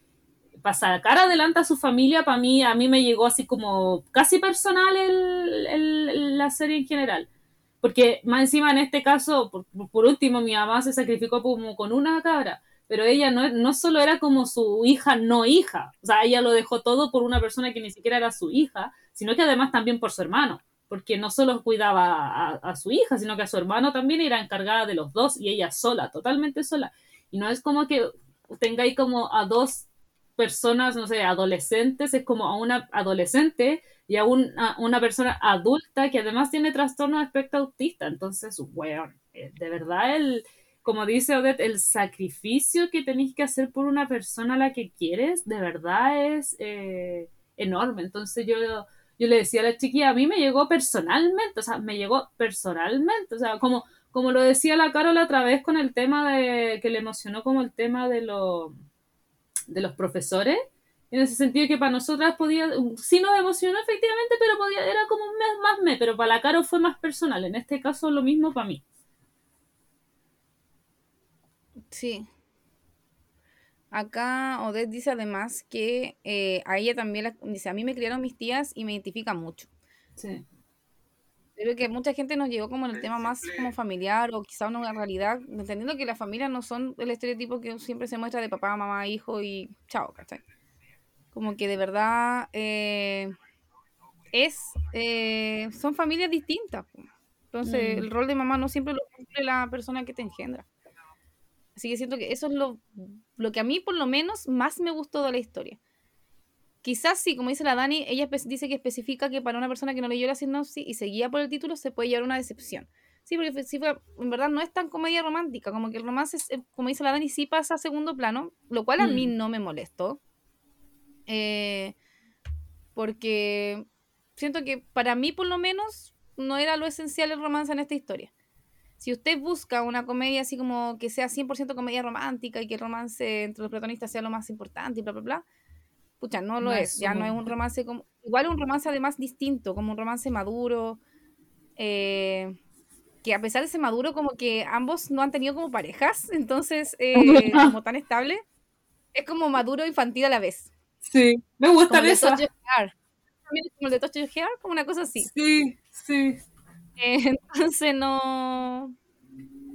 para sacar adelante a su familia, para mí, a mí me llegó así como casi personal el, la serie en general. Porque más encima en este caso, por, por, último, mi mamá se sacrificó como con una cabra, pero ella no, no solo era como su hija no hija, o sea, ella lo dejó todo por una persona que ni siquiera era su hija, sino que además también por su hermano porque no solo cuidaba a, su hija, sino que a su hermano también era encargada de los dos y ella sola, totalmente sola. Y no es como que tengáis como a dos personas, no sé, adolescentes, es como a una adolescente y a, una persona adulta que además tiene trastorno de espectro autista. Entonces, bueno, eh, de verdad el, como dice Odette, el sacrificio que tenéis que hacer por una persona a la que quieres, de verdad es eh, enorme. Entonces yo yo le decía a la chiquilla, a mí me llegó personalmente, o sea, me llegó personalmente, o sea, como, como lo decía la Carola otra vez con el tema de, que le emocionó como el tema de, lo, de los profesores, en ese sentido que para nosotras podía, sí nos emocionó efectivamente, pero podía, era como un mes más me, pero para la Caro fue más personal, en este caso lo mismo para mí. Sí, Acá Odette dice además que eh, a ella también, dice, a mí me criaron mis tías y me identifica mucho. Sí. Creo que mucha gente nos llegó como en el tema más como familiar o quizá una realidad, entendiendo que las familias no son el estereotipo que siempre se muestra de papá, mamá, hijo y chao, ¿cachai? Como que de verdad eh, es, eh, son familias distintas. Entonces mm. el rol de mamá no siempre lo cumple la persona que te engendra. Así que siento que eso es lo, lo que a mí por lo menos más me gustó de la historia. Quizás sí, como dice la Dani, ella dice que especifica que para una persona que no leyó la sinopsis y seguía por el título se puede llevar una decepción. Sí, porque sí, en verdad no es tan comedia romántica, como que el romance, es, como dice la Dani, sí pasa a segundo plano, lo cual a mí mm. no me molestó. Eh, porque siento que para mí por lo menos no era lo esencial el romance en esta historia si usted busca una comedia así como que sea 100% comedia romántica y que el romance entre los protagonistas sea lo más importante y bla, bla, bla, pucha, no lo es, ya no es un romance como, igual un romance además distinto, como un romance maduro, eh, que a pesar de ser maduro, como que ambos no han tenido como parejas, entonces, eh, como tan estable, es como maduro infantil a la vez. Sí, me gusta eso. También como el de Touch Your Hair, como una cosa así. Sí, sí. entonces no,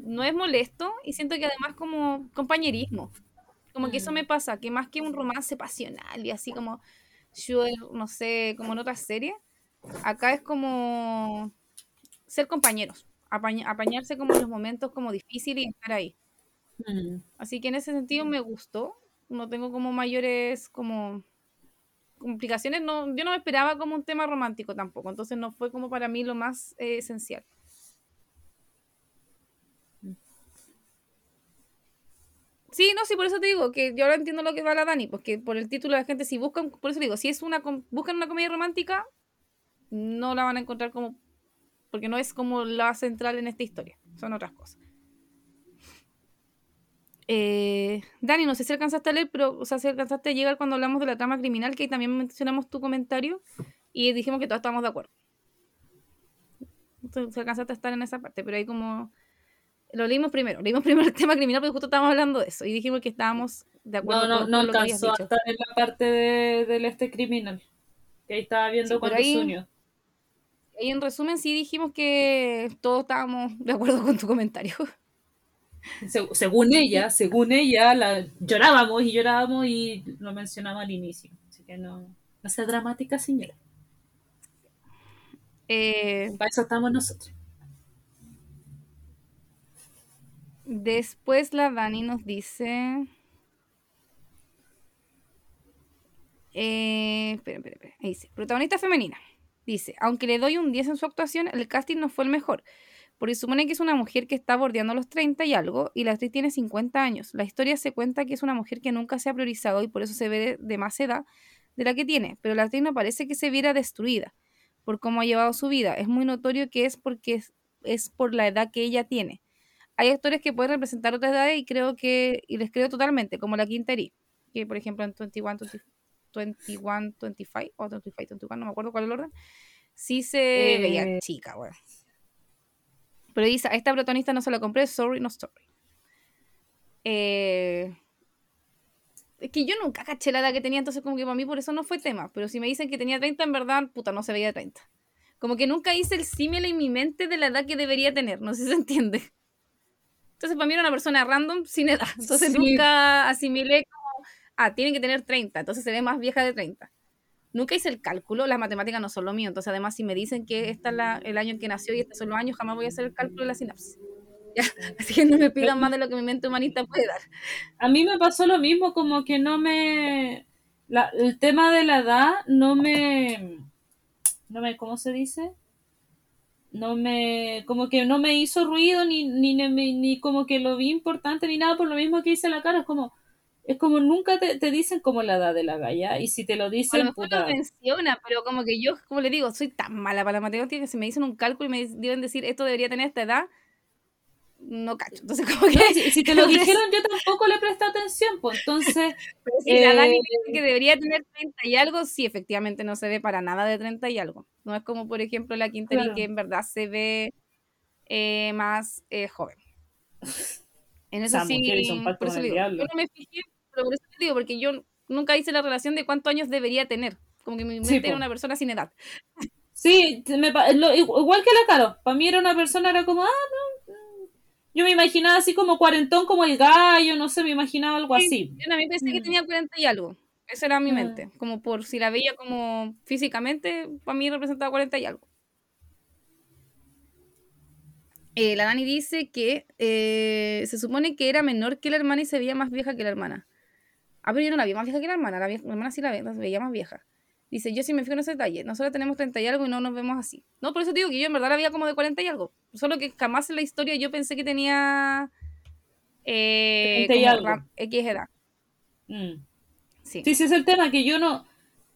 no es molesto y siento que además como compañerismo. Como que eso mm. me pasa, que más que un romance pasional y así como yo, no sé, como en otras series, acá es como ser compañeros, apañarse como en los momentos como difíciles y estar ahí. Mm. Así que en ese sentido me gustó. No tengo como mayores como complicaciones. No, yo no me esperaba como un tema romántico tampoco. Entonces no fue como para mí lo más eh, esencial. Sí, no, sí, por eso te digo que yo ahora entiendo lo que va la Dani, porque por el título la gente, si buscan, por eso digo, si es una buscan una comedia romántica, no la van a encontrar como, porque no es como la central en esta historia, son otras cosas. Eh, Dani, no sé si alcanzaste a leer, pero, o sea, si alcanzaste a llegar cuando hablamos de la trama criminal, que también mencionamos tu comentario y dijimos que todos estábamos de acuerdo. Entonces, si alcanzaste a estar en esa parte, pero ahí como lo leímos primero, leímos primero el tema criminal porque justo estábamos hablando de eso y dijimos que estábamos de acuerdo. No, no, no alcanzó a estar en la parte de, del este criminal, que ahí estaba viendo cuando se unió. Y en resumen sí dijimos que todos estábamos de acuerdo con tu comentario. según ella, según ella, la, llorábamos y llorábamos y lo mencionaba al inicio. Así que no, no sea dramática, señora. Eh, Para eso estamos nosotros. Después la Dani nos dice. Eh, espera, espera, espera. Ahí dice: Protagonista femenina. Dice: Aunque le doy un 10 en su actuación, el casting no fue el mejor. Porque supone que es una mujer que está bordeando los 30 y algo, y la actriz tiene 50 años. La historia se cuenta que es una mujer que nunca se ha priorizado y por eso se ve de, más edad de la que tiene. Pero la actriz no parece que se viera destruida por cómo ha llevado su vida. Es muy notorio que es porque es por la edad que ella tiene hay actores que pueden representar otras edades y creo que, y les creo totalmente, como la Quinteri, que por ejemplo en 21, 21, 25 o 25, 21, no me acuerdo cuál es el orden, sí se veía eh. chica, güey. Pero dice, a esta protagonista no se la compré, sorry, no story. Eh, es que yo nunca caché la edad que tenía, entonces como que para mí por eso no fue tema. Pero si me dicen que tenía 30, en verdad, puta, no se veía 30. Como que nunca hice el símil en mi mente de la edad que debería tener, no sé si se entiende. Entonces, para mí era una persona random sin edad. Entonces, nunca asimilé como, ah, tiene que tener 30, entonces se ve más vieja de 30. Nunca hice el cálculo, las matemáticas no son lo mío. Entonces, además, si me dicen que este es el año en que nació y estos son los años, jamás voy a hacer el cálculo de la sinapsis. Así que no me pidan más de lo que mi mente humanista puede dar. A mí me pasó lo mismo, como que no me. el tema de la edad no me. No me. ¿Cómo se dice? no me, como que no me hizo ruido, ni, ni, ni, como que lo vi importante, ni nada, por lo mismo que hice la cara, es como, es como nunca te, dicen como la edad de la galla, y si te lo dicen, lo menciona, pero como que yo, como le digo, soy tan mala para la matemática que si me dicen un cálculo y me deben decir esto debería tener esta edad, no cacho. Entonces, como que. si, te lo dijeron, yo tampoco le presté atención, pues entonces. Pero si la Dani dice que debería tener 30 y algo, sí, efectivamente no se ve para nada de 30 y algo. No es como, por ejemplo, la Quinteri, que en verdad se ve eh, más eh, joven. En eso sí. Por eso digo, yo no me fijé, pero por eso te digo, porque yo nunca hice la relación de cuántos años debería tener. Como que mi mente era una persona sin edad. Sí, me, igual que la Caro. Para mí era una persona, era como, ah, no, yo me imaginaba así como cuarentón, como el gallo, no sé, me imaginaba algo así. Yo también pensé que mm. tenía cuarenta y algo. Esa era mi mm. mente. Como por si la veía como físicamente, para mí representaba cuarenta y algo. Eh, la Dani dice que eh, se supone que era menor que la hermana y se veía más vieja que la hermana. Ah, pero yo no la vi más vieja que la hermana. La, la hermana sí la, la veía más vieja. Dice, yo sí me fijo en ese detalle. Nosotros tenemos 30 y algo y no nos vemos así. No, por eso digo que yo en verdad la veía como de 40 y algo. Solo que jamás en la historia yo pensé que tenía eh, X edad. Mm. Sí. sí, ese es el tema, que yo no...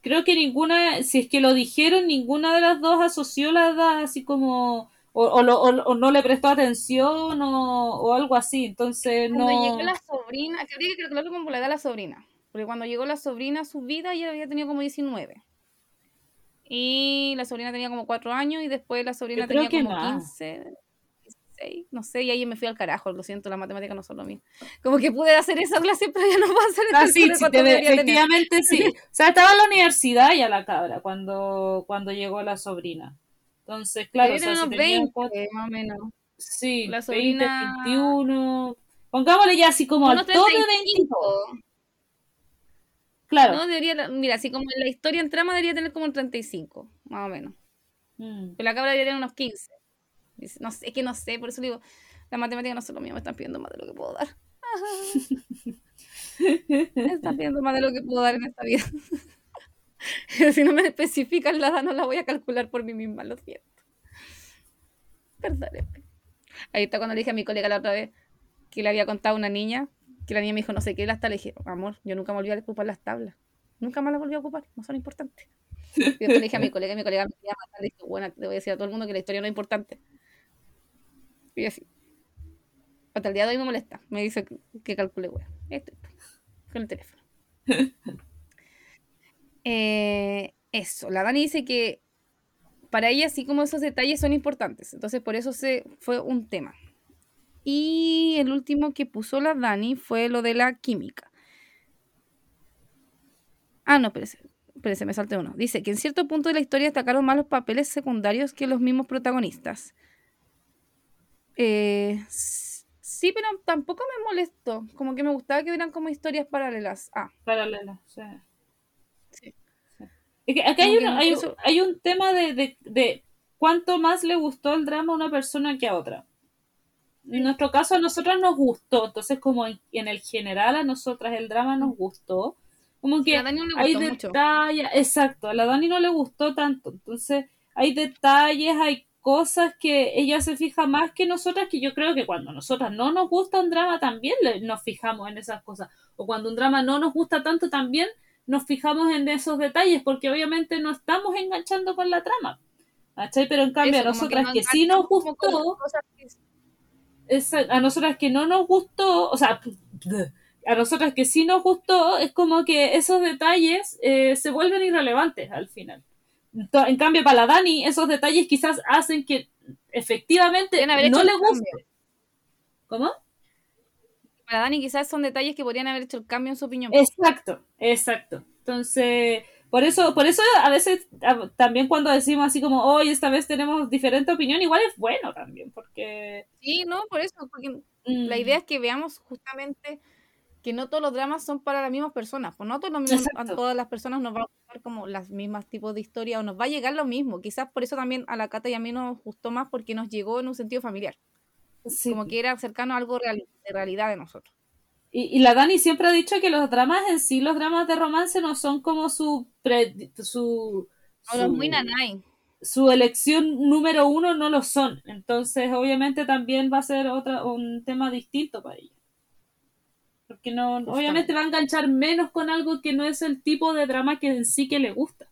Creo que ninguna, si es que lo dijeron, ninguna de las dos asoció la edad así como... O, o, no le prestó atención o, algo así, entonces no... Cuando llegó la sobrina, creo que creo que como la edad de la sobrina. Porque cuando llegó la sobrina a su vida, ella había tenido como 19. Y la sobrina tenía como 4 años y después la sobrina tenía como 15. 16, no sé, y ahí me fui al carajo, lo siento, las matemáticas no son lo mío. Como que pude hacer esa clase, pero ya no puedo hacer ah, sí, sí, efectivamente sí. O sea, estaba en la universidad ya la cabra cuando, cuando llegó la sobrina. Entonces, claro, o sea, si 20, más o menos. Sí, la sobrina... 20, 21. Pongámosle ya así como al todo de 25. Claro. No, debería, mira, así como en la historia en trama debería tener como un 35, más o menos. Mm. Pero la cabra debería tener unos 15. No sé, es que no sé, por eso digo, la matemática no es lo mío, me están pidiendo más de lo que puedo dar. me están pidiendo más de lo que puedo dar en esta vida. Si no me especifican la edad, no la voy a calcular por mí misma, lo siento. Perdóneme. Ahí está cuando le dije a mi colega la otra vez que le había contado a una niña, que la niña me dijo no sé qué, las tablas. Le dije, amor, yo nunca me volví a ocupar las tablas. Nunca más las volví a ocupar, no son importantes. Y después le dije a mi colega, y mi colega me decía, le dije, bueno, le voy a decir a todo el mundo que la historia no es importante. Y así. Hasta el día de hoy me molesta. Me dice que, calcule, bueno. Esto, con el teléfono. Eh, eso, la Dani dice que para ella así como esos detalles son importantes. Entonces por eso se fue un tema. Y el último que puso la Dani fue lo de la química. Ah, no, espérese, espérese, me salté uno. Dice que en cierto punto de la historia destacaron más los papeles secundarios que los mismos protagonistas. Eh, sí, pero tampoco me molestó. Como que me gustaba que eran como historias paralelas. Ah. Paralelas, sí. Es que aquí hay, un tema de, cuánto más le gustó el drama a una persona que a otra. En nuestro caso a nosotras nos gustó, entonces como en, el general a nosotras el drama nos gustó, como que hay detalles, exacto, a la Dani no le gustó tanto, entonces hay detalles, hay cosas que ella se fija más que nosotras, que yo creo que cuando nosotras no nos gusta un drama también nos fijamos en esas cosas, o cuando un drama no nos gusta tanto también nos fijamos en esos detalles, porque obviamente no estamos enganchando con la trama. Pero en cambio, a nosotras que, sí nos gustó, a nosotras que no nos gustó, o sea, a nosotras que sí nos gustó, es como que esos detalles eh, se vuelven irrelevantes al final. En cambio, para la Dani, esos detalles quizás hacen que efectivamente no le guste. ¿Cómo? Para Dani quizás son detalles que podrían haber hecho el cambio en su opinión. Exacto, exacto. Entonces, por eso, por eso a veces también cuando decimos así como, hoy esta vez tenemos diferente opinión, igual es bueno también, porque... Sí, no, por eso, porque la mm. idea es que veamos justamente que no todos los dramas son para las mismas personas, pues no todos a todas las personas nos va a gustar como las mismas tipos de historia o nos va a llegar lo mismo. Quizás por eso también a la Cata y a mí nos gustó más porque nos llegó en un sentido familiar. Como que era cercano a algo de realidad de nosotros. Y, la Dani siempre ha dicho que los dramas en sí, los dramas de romance no son como su... su, muy nanay. Su elección número uno no lo son. Entonces, obviamente, también va a ser otra, un tema distinto para ella. Porque no, obviamente va a enganchar menos con algo que no es el tipo de drama que en sí que le gusta.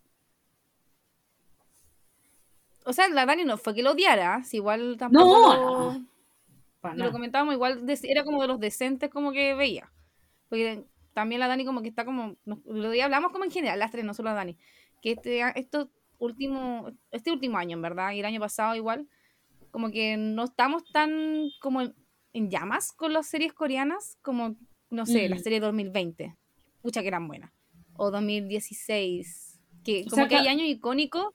O sea, la Dani no fue que lo odiara, si igual tampoco. No, lo comentábamos igual, era como de los decentes como que veía. Porque también la Dani como que está como, lo hablamos como en general, las tres, no solo la Dani, que este, esto último, este último año, en verdad, y el año pasado igual, como que no estamos tan como en, llamas con las series coreanas como, no sé, la mm. serie 2020, pucha que eran buenas, o 2016, que como que hay años icónicos,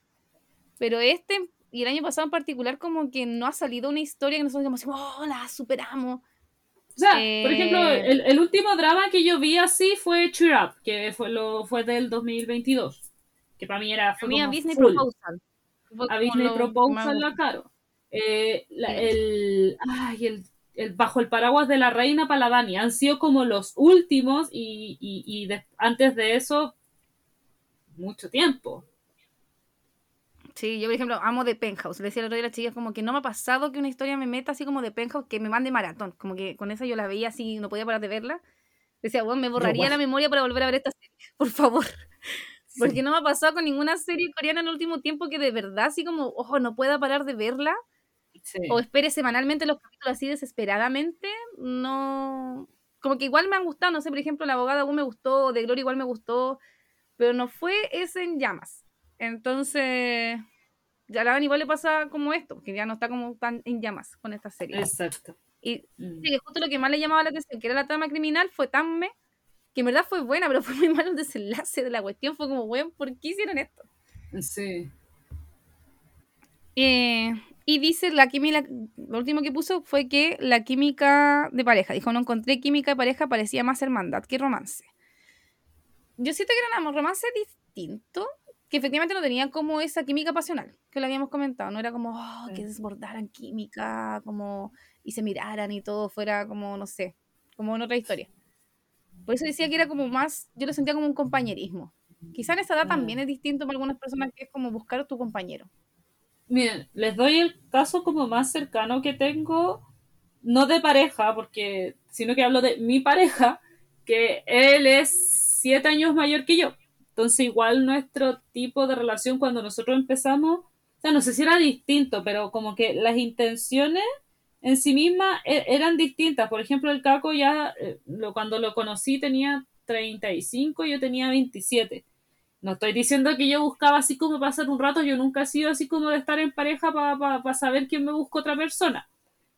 pero este y el año pasado en particular como que no ha salido una historia que nosotros digamos, oh, la superamos. O sea, por ejemplo, eh, el, el, último drama que yo vi así fue Cheer Up, que fue, lo, fue del 2022. Que para mí era... Fue a Disney Proposal. A Disney Proposal la caro. Eh, el, ay, el, el, Bajo el paraguas de la reina Paladani han sido como los últimos y, y, y antes de eso mucho tiempo. Sí, yo por ejemplo amo de Penthouse. Le decía el otro día a las chicas como que no me ha pasado que una historia me meta así como de Penthouse que me mande maratón. Como que con esa yo la veía así, no podía parar de verla. Decía, bueno, me borraría la memoria para volver a ver esta serie, por favor. Porque no me ha pasado con ninguna serie coreana en el último tiempo que de verdad así como, ojo, no pueda parar de verla. O espere semanalmente los capítulos así desesperadamente. No. Como que igual me han gustado, no sé, por ejemplo, La abogada aún me gustó, De Gloria igual me gustó, pero no fue ese en llamas. Entonces, ya la Dani igual le pasa como esto, porque ya no está como tan en llamas con esta serie. Exacto. Y mm. justo lo que más le llamaba la atención, que era la trama criminal, fue tan me, que en verdad fue buena, pero fue muy malo el desenlace de la cuestión. Fue como, bueno, ¿por qué hicieron esto? Sí. Eh, y dice la química, lo último que puso fue que la química de pareja, dijo, no encontré química de pareja, parecía más hermandad que romance. Yo siento que era un romance distinto, que efectivamente no tenía como esa química pasional, que lo habíamos comentado, no era como oh, que desbordaran química, como y se miraran y todo fuera como, no sé, como en otra historia. Por eso decía que era como más, yo lo sentía como un compañerismo. Quizá en esa edad también es distinto para algunas personas que es como buscar a tu compañero. Miren, les doy el caso como más cercano que tengo, no de pareja, porque, sino que hablo de mi pareja, que él es siete años mayor que yo. Entonces, igual nuestro tipo de relación cuando nosotros empezamos, o sea, no sé si era distinto, pero como que las intenciones en sí mismas e, eran distintas. Por ejemplo, el Caco ya, eh, cuando lo conocí tenía 35, yo tenía 27. No estoy diciendo que yo buscaba así como pasar un rato, yo nunca he sido así como de estar en pareja para saber quién me busca otra persona.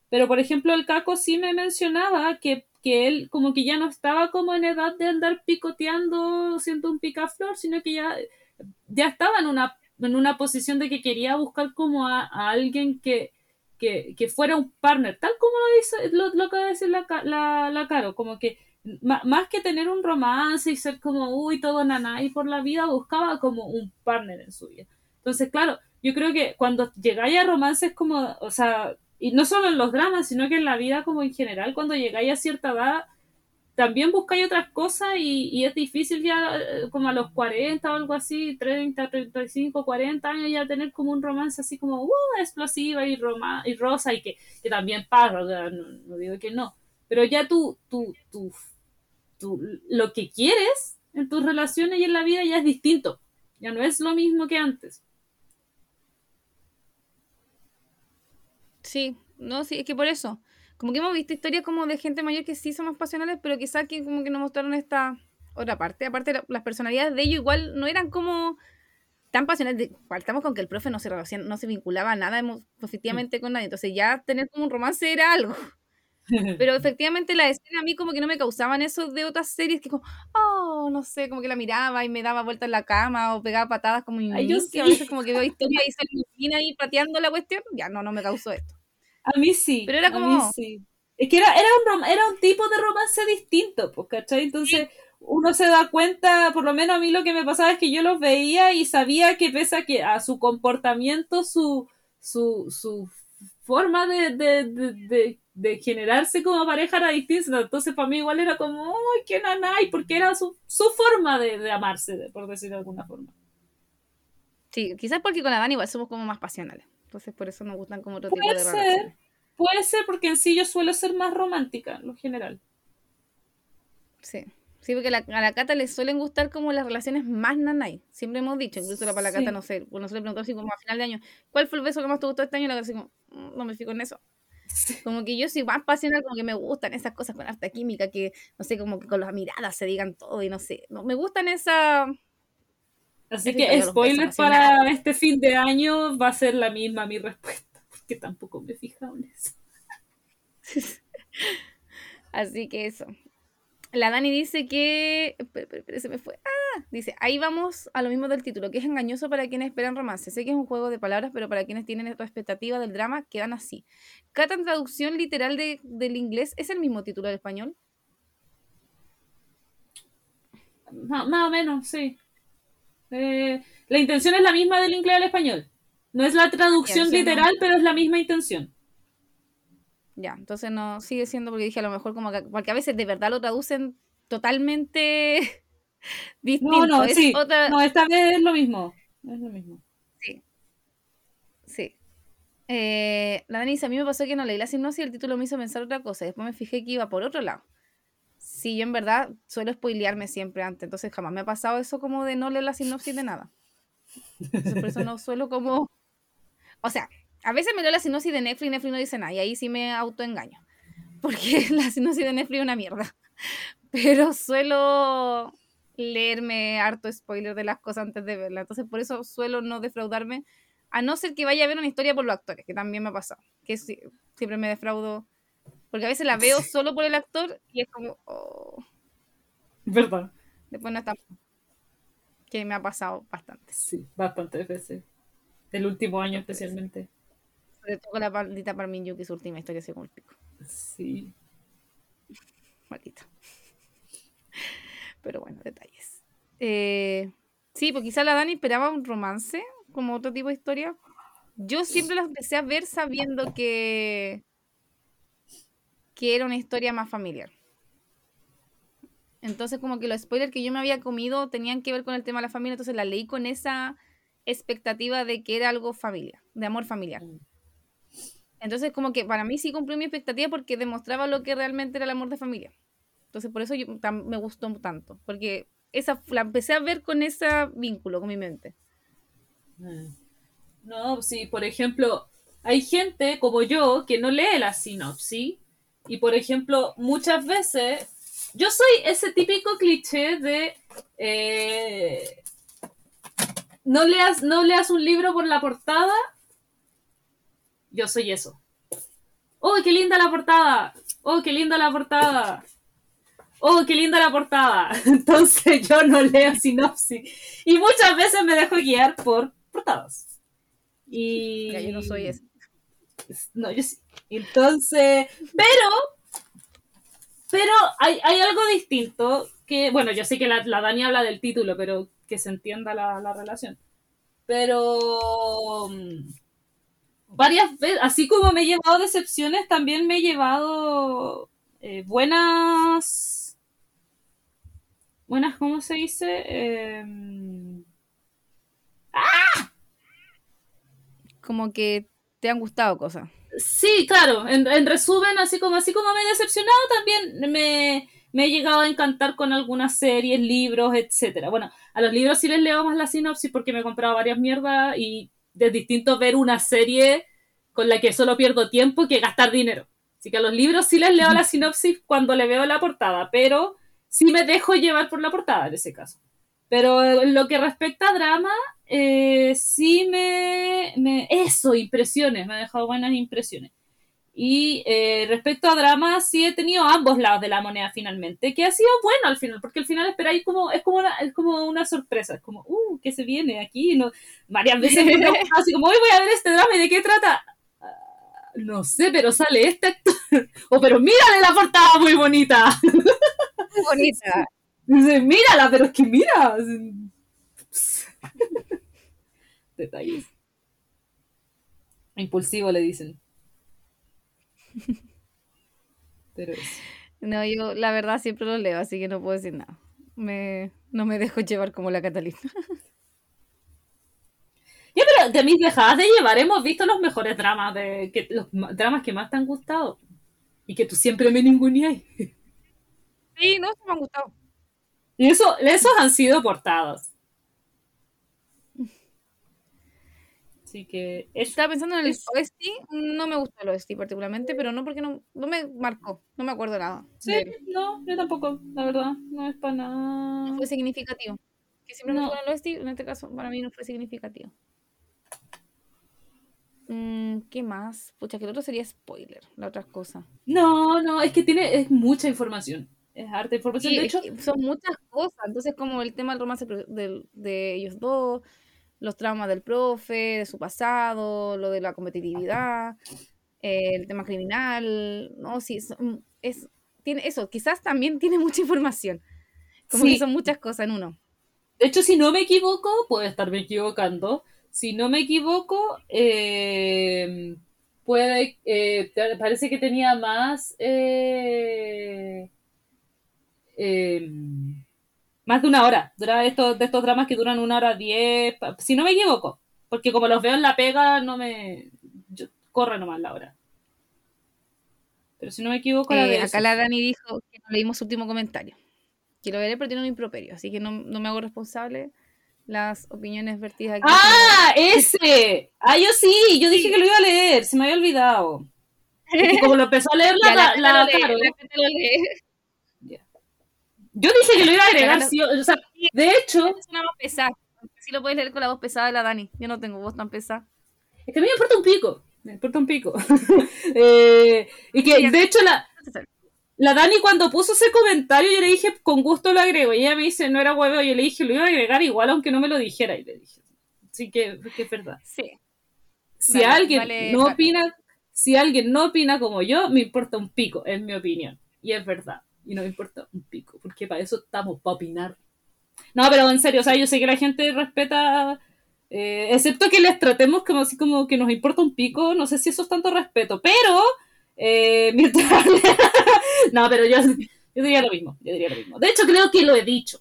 Pero, por ejemplo, el Caco sí me mencionaba que, que, él como que ya no estaba como en edad de andar picoteando, siendo un picaflor, sino que ya, ya estaba en una, en una posición de que quería buscar como a, alguien que, que, que, fuera un partner, tal como lo dice, lo, lo que decir la, la, la Caro, como que más que tener un romance y ser como, uy, todo y por la vida, buscaba como un partner en su vida. Entonces, claro, yo creo que cuando llegáis a romances como, o sea, y no solo en los dramas, sino que en la vida como en general, cuando llegáis a cierta edad, también buscáis otras cosas y, es difícil ya eh, como a los 40 o algo así, 30, 35, 40 años ya tener como un romance así como uh, explosiva y, roma y rosa y que, que también pasa, no, no, digo que no, pero ya tú tu, tu lo que quieres en tus relaciones y en la vida ya es distinto. Ya no es lo mismo que antes. Sí, no, sí, es que por eso. Como que hemos visto historias como de gente mayor que sí son más pasionales, pero quizás que como que nos mostraron esta otra parte. Aparte, las personalidades de ellos igual no eran como tan pasionales. Faltamos con que el profe no se, no se vinculaba a nada efectivamente con nadie. Entonces ya tener como un romance era algo. Pero efectivamente la escena a mí como que no me causaban eso de otras series que como, oh, no sé, como que la miraba y me daba vueltas en la cama o pegaba patadas como y Ay, yo sí. a veces como que veo historia y se ahí pateando la cuestión, ya no, no me causó esto. A mí sí. Pero era como... Es que era, era, un, era un tipo de romance distinto, pues, ¿cachai? Entonces uno se da cuenta, por lo menos a mí lo que me pasaba es que yo los veía y sabía que pese a que a su comportamiento, su, su, su forma de, de, de de generarse como pareja era distinta. Entonces, para mí, igual era como, ¡ay, qué nanay! Porque era su, su forma de, amarse, por decirlo de alguna forma. Sí, quizás porque con la Dani igual somos como más pasionales. Entonces, por eso nos gustan como otro puede tipo de ser, Puede ser, porque en sí yo suelo ser más romántica, en lo general. Sí. Sí, porque a la Cata le suelen gustar como las relaciones más nanay. Siempre hemos dicho, incluso la para la Cata, no sé, uno se le preguntó así como a final de año, ¿cuál fue el beso que más te gustó este año? Y la Cata así como, mm, no me fijo en eso. Como que yo soy más pasional, como que me gustan esas cosas con harta química, que no sé, como que con las miradas se digan todo y no sé. No, me gustan esa. Así que spoiler para este fin de año va a ser la misma mi respuesta, porque tampoco me he fijado en eso. Así que eso. La Dani dice que. se me fue. Ah, dice, ahí vamos a lo mismo del título, que es engañoso para quienes esperan romance. Sé que es un juego de palabras, pero para quienes tienen otra expectativa del drama, quedan así. ¿Cata en traducción literal del inglés es el mismo título del español? Más, o menos, sí. Eh, la intención es la misma del inglés al español. No es la traducción literal, pero es la misma intención. Ya, entonces no sigue siendo porque dije a lo mejor como que, porque a veces de verdad lo traducen totalmente distinto. No, no, sí. No, esta vez es lo mismo. Es lo mismo. Sí. Sí. Eh, la Denise, a mí me pasó que no leí la sinopsis y el título me hizo pensar otra cosa. Después me fijé que iba por otro lado. Sí, yo en verdad suelo spoilearme siempre antes, entonces jamás me ha pasado eso como de no leer la sinopsis de nada. por eso no suelo como... O sea, a veces me leo la sinopsis de Netflix y Netflix no dice nada, y ahí sí me autoengaño. Porque la sinopsis de Netflix es una mierda. Pero suelo leerme harto spoiler de las cosas antes de verla. Entonces, por eso suelo no defraudarme A no ser que vaya a ver una historia por los actores, que también me ha pasado. Que siempre me defraudo. Porque a veces la veo solo por el actor y es como. Oh. ¿Verdad? Después no está. Que me ha pasado bastante. Sí, bastantes veces. El último año especialmente. Sobre todo con la maldita Parmin que su última historia se el pico. Sí. Maldito. Pero bueno, detalles. Eh, sí, porque quizá la Dani esperaba un romance, como otro tipo de historia. Yo siempre la empecé a ver sabiendo que, que era una historia más familiar. Entonces, como que los spoilers que yo me había comido tenían que ver con el tema de la familia, entonces la leí con esa expectativa de que era algo familia, de amor familiar. Mm. Entonces, como que para mí sí cumplió mi expectativa porque demostraba lo que realmente era el amor de familia. Entonces, por eso yo, me gustó tanto, porque esa la empecé a ver con ese vínculo con mi mente. Mm. No, sí, por ejemplo, hay gente como yo que no lee la sinopsis y, por ejemplo, muchas veces yo soy ese típico cliché de eh, no, leas, no leas un libro por la portada yo soy eso. ¡Oh, qué linda la portada! ¡Oh, qué linda la portada! ¡Oh, qué linda la portada! Entonces yo no leo sinopsis. Y muchas veces me dejo guiar por portadas. Y... yo no soy eso. No, yo sí. Entonces, pero... Pero hay, algo distinto que, bueno, yo sé que la, Dani habla del título, pero que se entienda la, la relación. Pero varias veces, así como me he llevado decepciones, también me he llevado eh, buenas, buenas, ¿cómo se dice? ¡Ah! Como que te han gustado cosas. Sí, claro, en, resumen, así como, así como me he decepcionado, también me, me he llegado a encantar con algunas series, libros, etcétera. Bueno, a los libros sí les leo más la sinopsis porque me he comprado varias mierdas y de distinto ver una serie con la que solo pierdo tiempo que gastar dinero. Así que a los libros sí les leo la sinopsis cuando le veo la portada, pero sí me dejo llevar por la portada en ese caso. Pero en lo que respecta a drama, eh, sí me, me, Eso, impresiones, me ha dejado buenas impresiones. Y eh, respecto a drama, sí he tenido ambos lados de la moneda finalmente, que ha sido bueno al final, porque al final esperáis como, es como una, es como una sorpresa, es como, uh, ¿qué se viene aquí? No, varias veces me así como, hoy voy a ver este drama y de qué trata. Ah, no sé, pero sale este actor. o, oh, pero mírale la portada muy bonita. Muy bonita. Dice, mírala, pero es que mira. Detalles. Impulsivo le dicen. Pero No, yo la verdad siempre lo leo, así que no puedo decir nada. Me, no me dejo llevar como la Catalina. Ya, pero de mis dejadas de llevar hemos visto los mejores dramas, de que, los dramas que más te han gustado. Y que tú siempre me ninguneas. Sí, no, me han gustado. Y eso, esos han sido portados. que Estaba pensando en el OST, no me gusta el OST particularmente, pero no porque no, no me marcó, no me acuerdo nada. Sí, no, yo tampoco, la verdad, no es para nada. No fue significativo. Que siempre no. me el OST, en este caso para mí no fue significativo. Mm, ¿Qué más? Pucha, que el otro sería spoiler, la otra cosa. No, no, es que tiene es mucha información. Es harta información. de hecho, son muchas cosas. Entonces, como el tema del romance de, de ellos dos, los traumas del profe, de su pasado, lo de la competitividad, el tema criminal, no, sí, es, tiene eso, quizás también tiene mucha información, como que son muchas cosas en uno. De hecho, si no me equivoco, puede estarme equivocando, si no me equivoco, eh, puede, eh, parece que tenía más... Eh, más de una hora. Dura estos, de estos dramas que duran una hora diez, si no me equivoco. Porque como los veo en la pega, no me. corre nomás la hora. Pero si no me equivoco, la eh, Acá la Dani dijo que no leímos su último comentario. Que lo veré, pero tiene un improperio. Así que no, me hago responsable las opiniones vertidas aquí. ¡Ah! ¡Ese! ¡Ah, yo sí! Yo dije que lo iba a leer. Se me había olvidado. Y como lo empezó a leer la, la, la, yo dije que lo iba a agregar, sí, o de hecho... Es una voz pesada. Sí lo puedes leer con la voz pesada de la Dani. Yo no tengo voz tan pesada. Es que a mí me importa un pico. Me importa un pico. eh, y que, de hecho, la, la Dani cuando puso ese comentario, yo le dije, con gusto lo agrego. Y ella me dice, no era huevo. Yo le dije, lo iba a agregar igual, aunque no me lo dijera. Y le dije, sí que, que es verdad. Sí. Si alguien no opina, si alguien no opina como yo, me importa un pico, es mi opinión. Y es verdad. Y no me importa un pico, porque para eso estamos, para opinar. No, pero en serio, o sea, yo sé que la gente respeta, eh, excepto que les tratemos como así como que nos importa un pico, no sé si eso es tanto respeto, pero eh, mientras... no, pero yo, yo diría lo mismo, yo diría lo mismo. De hecho, creo que lo he dicho.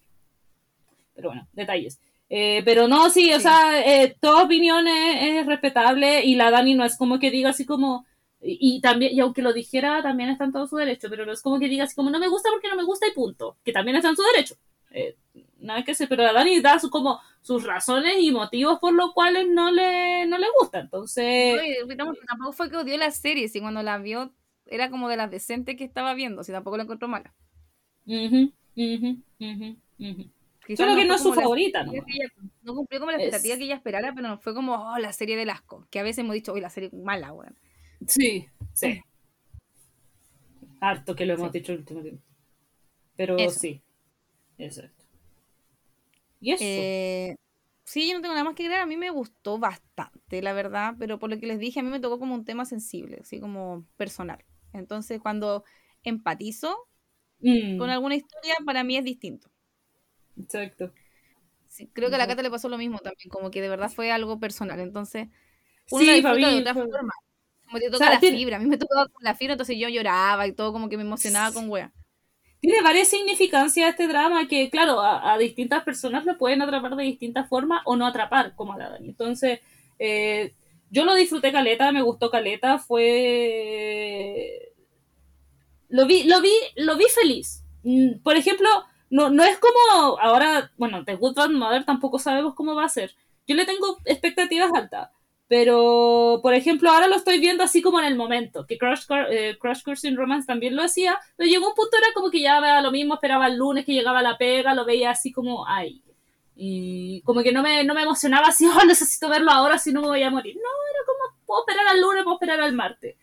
Pero bueno, detalles. Eh, pero no, sí, o sea, eh, toda opinión es, respetable y la Dani no es como que diga así como, y, también, y aunque lo dijera, también está en todo su derecho, pero no es como que diga así como, no me gusta porque no me gusta y punto, que también está en su derecho. Eh, nada que sé, pero la Dani da su, como sus razones y motivos por los cuales no le, no le gusta, entonces... tampoco fue que odió la serie, si cuando la vio era como de las decentes que estaba viendo, si tampoco la encontró mala. Uh Solo que no es su favorita, ¿no? no cumplió como la expectativa que ella esperara, pero no fue como, oh, la serie del asco. Que a veces hemos dicho, uy, la serie mala, weón. Sí, sí. Harto que lo hemos dicho el último tiempo. Pero sí. Exacto. ¿Y eso? Eh, sí, yo no tengo nada más que agregar. A mí me gustó bastante, la verdad. Pero por lo que les dije, a mí me tocó como un tema sensible, así como personal. Entonces, cuando empatizo mm. con alguna historia, para mí es distinto. Exacto. creo que a la Cata le pasó lo mismo también, como que de verdad fue algo personal. Entonces, uno sí, la de otra forma. Como te toca la fibra. A mí me tocaba con la fibra, entonces yo lloraba y todo, como que me emocionaba con wea. Tiene varias significancias este drama que, claro, a, distintas personas lo pueden atrapar de distintas formas o no atrapar, como a la Dani. Entonces, eh, yo lo disfruté caleta, me gustó caleta, fue. Lo vi, lo vi, lo vi feliz. Mm, por ejemplo, no, no es como ahora, bueno, The Good Bad Mother tampoco sabemos cómo va a ser. Yo le tengo expectativas altas, pero por ejemplo ahora lo estoy viendo así como en el momento, que Crash, eh, Crash Course in Romance también lo hacía, pero llegó un punto era como que ya veía lo mismo, esperaba el lunes que llegaba la pega, lo veía así como, ay, y como que no me, no me emocionaba así, oh, necesito verlo ahora si no me voy a morir. No, era como, puedo esperar al lunes, puedo esperar al martes.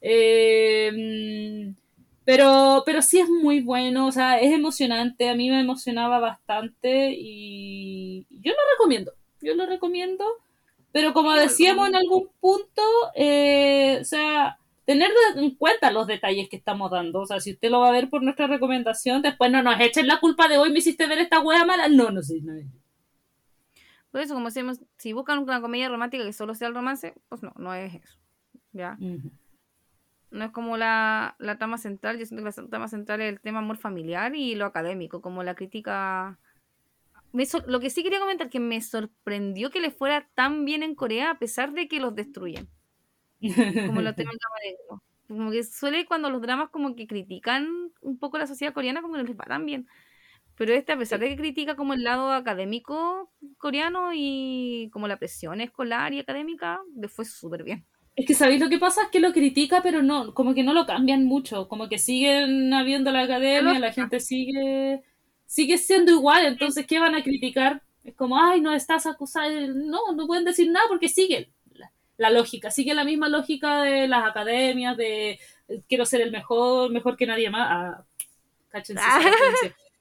Eh, pero, pero sí es muy bueno, o sea, es emocionante, a mí me emocionaba bastante y yo lo recomiendo, yo lo recomiendo, pero como decíamos en algún punto, eh, o sea, tener en cuenta los detalles que estamos dando, o sea, si usted lo va a ver por nuestra recomendación, después no nos echen la culpa de hoy, me hiciste ver esta wea mala, no, no sé, no. Por eso, como decimos, si buscan una comedia romántica que solo sea el romance, pues no, no es eso, ¿ya? No es como la, la trama central, yo siento que la trama central es el tema amor familiar y lo académico, como la crítica... lo que sí quería comentar que me sorprendió que le fuera tan bien en Corea a pesar de que los destruyen. Como los temas Como que suele cuando los dramas como que critican un poco la sociedad coreana, como que les va tan bien. Pero este, a pesar de que critica como el lado académico coreano y como la presión escolar y académica, le fue súper bien. Es que sabéis lo que pasa es que lo critica, pero no, como que no lo cambian mucho, como que siguen habiendo la academia, la gente sigue, sigue siendo igual, entonces ¿qué van a criticar? Es como, ay, no estás acusado, no, no pueden decir nada porque sigue la, lógica, sigue la misma lógica de las academias, de quiero ser el mejor, mejor que nadie más. Ah, cáchense.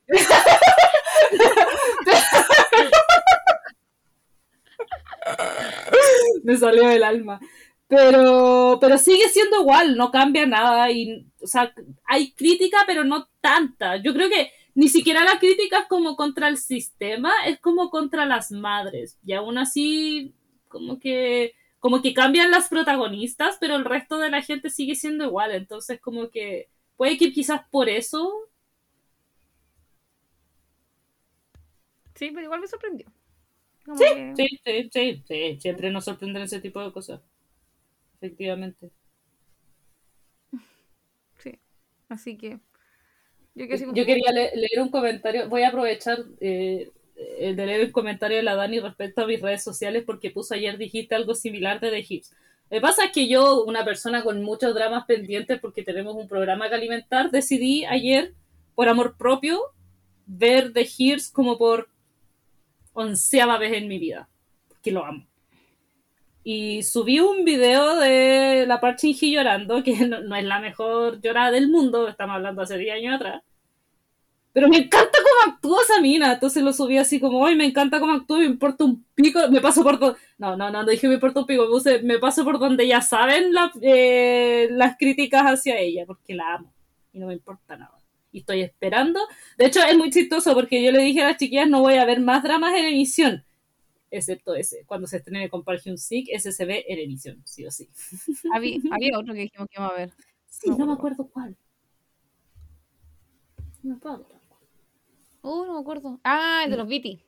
Me salió del alma. Pero, pero sigue siendo igual, no cambia nada. Y, o sea, hay crítica, pero no tanta. Yo creo que ni siquiera la crítica es como contra el sistema, es como contra las madres. Y aún así, como que, como que cambian las protagonistas, pero el resto de la gente sigue siendo igual. Entonces, como que puede que quizás por eso. Sí, pero igual me sorprendió. Sí, sí, sí, sí, sí, siempre nos sorprenden ese tipo de cosas efectivamente. Sí, así que... Yo, quería leer un comentario, voy a aprovechar eh, de leer el comentario de la Dani respecto a mis redes sociales porque puso ayer, dijiste algo similar de The Hips. Lo que pasa es que yo, una persona con muchos dramas pendientes porque tenemos un programa que alimentar, decidí ayer, por amor propio, ver The Hears como por onceava vez en mi vida, que lo amo. Y subí un video de la Parchinji llorando, que no, es la mejor llorada del mundo, estamos hablando hace 10 años atrás. Pero me encanta cómo actúa esa mina. Entonces lo subí así como, hoy me encanta cómo actúa, me importa un pico, me paso por todo. No, no, no, no dije me importa un pico, me, me paso por donde ya saben eh, las críticas hacia ella, porque la amo. Y no me importa nada. Y estoy esperando. De hecho, es muy chistoso porque yo le dije a las chiquillas, no voy a ver más dramas en emisión. Excepto ese. Cuando se estrene con Hyun Sik, ese se ve en emisión, sí o sí. Había, otro que dijimos que iba a ver. Sí, no, me acuerdo cuál. No me acuerdo. Uh, no me acuerdo. Ah, el de los BT.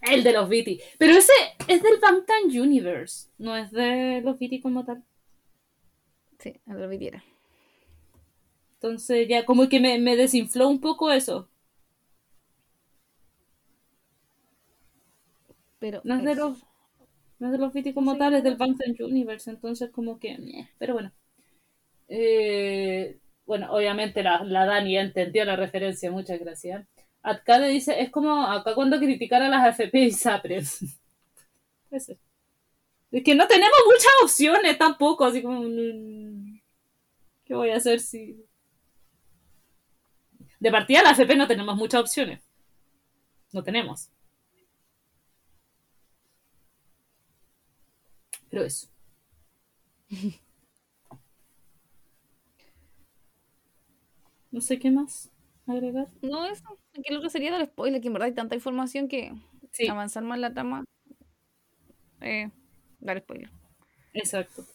El de los BT. Pero ese es del Bangtan Universe, no es de los BT como tal. Sí, el de los BT era. Entonces ya como que me, me desinfló un poco eso. Pero no es, de los no es de los BT como tal, es del Bangtan Universe, entonces como que pero bueno. Eh, bueno, obviamente la, la Dani entendió la referencia, muchas gracias. Acá le dice, es como acá cuando criticar a las AFP y SAPRES. Es que no tenemos muchas opciones tampoco, así como... Mm, ¿Qué voy a hacer si...? De partida la AFP no tenemos muchas opciones. No tenemos. Pero eso. No sé qué más agregar. No, eso. Que el otro sería dar spoiler, que en verdad hay tanta información que avanzar más la trama. Eh, dar spoiler. Exacto.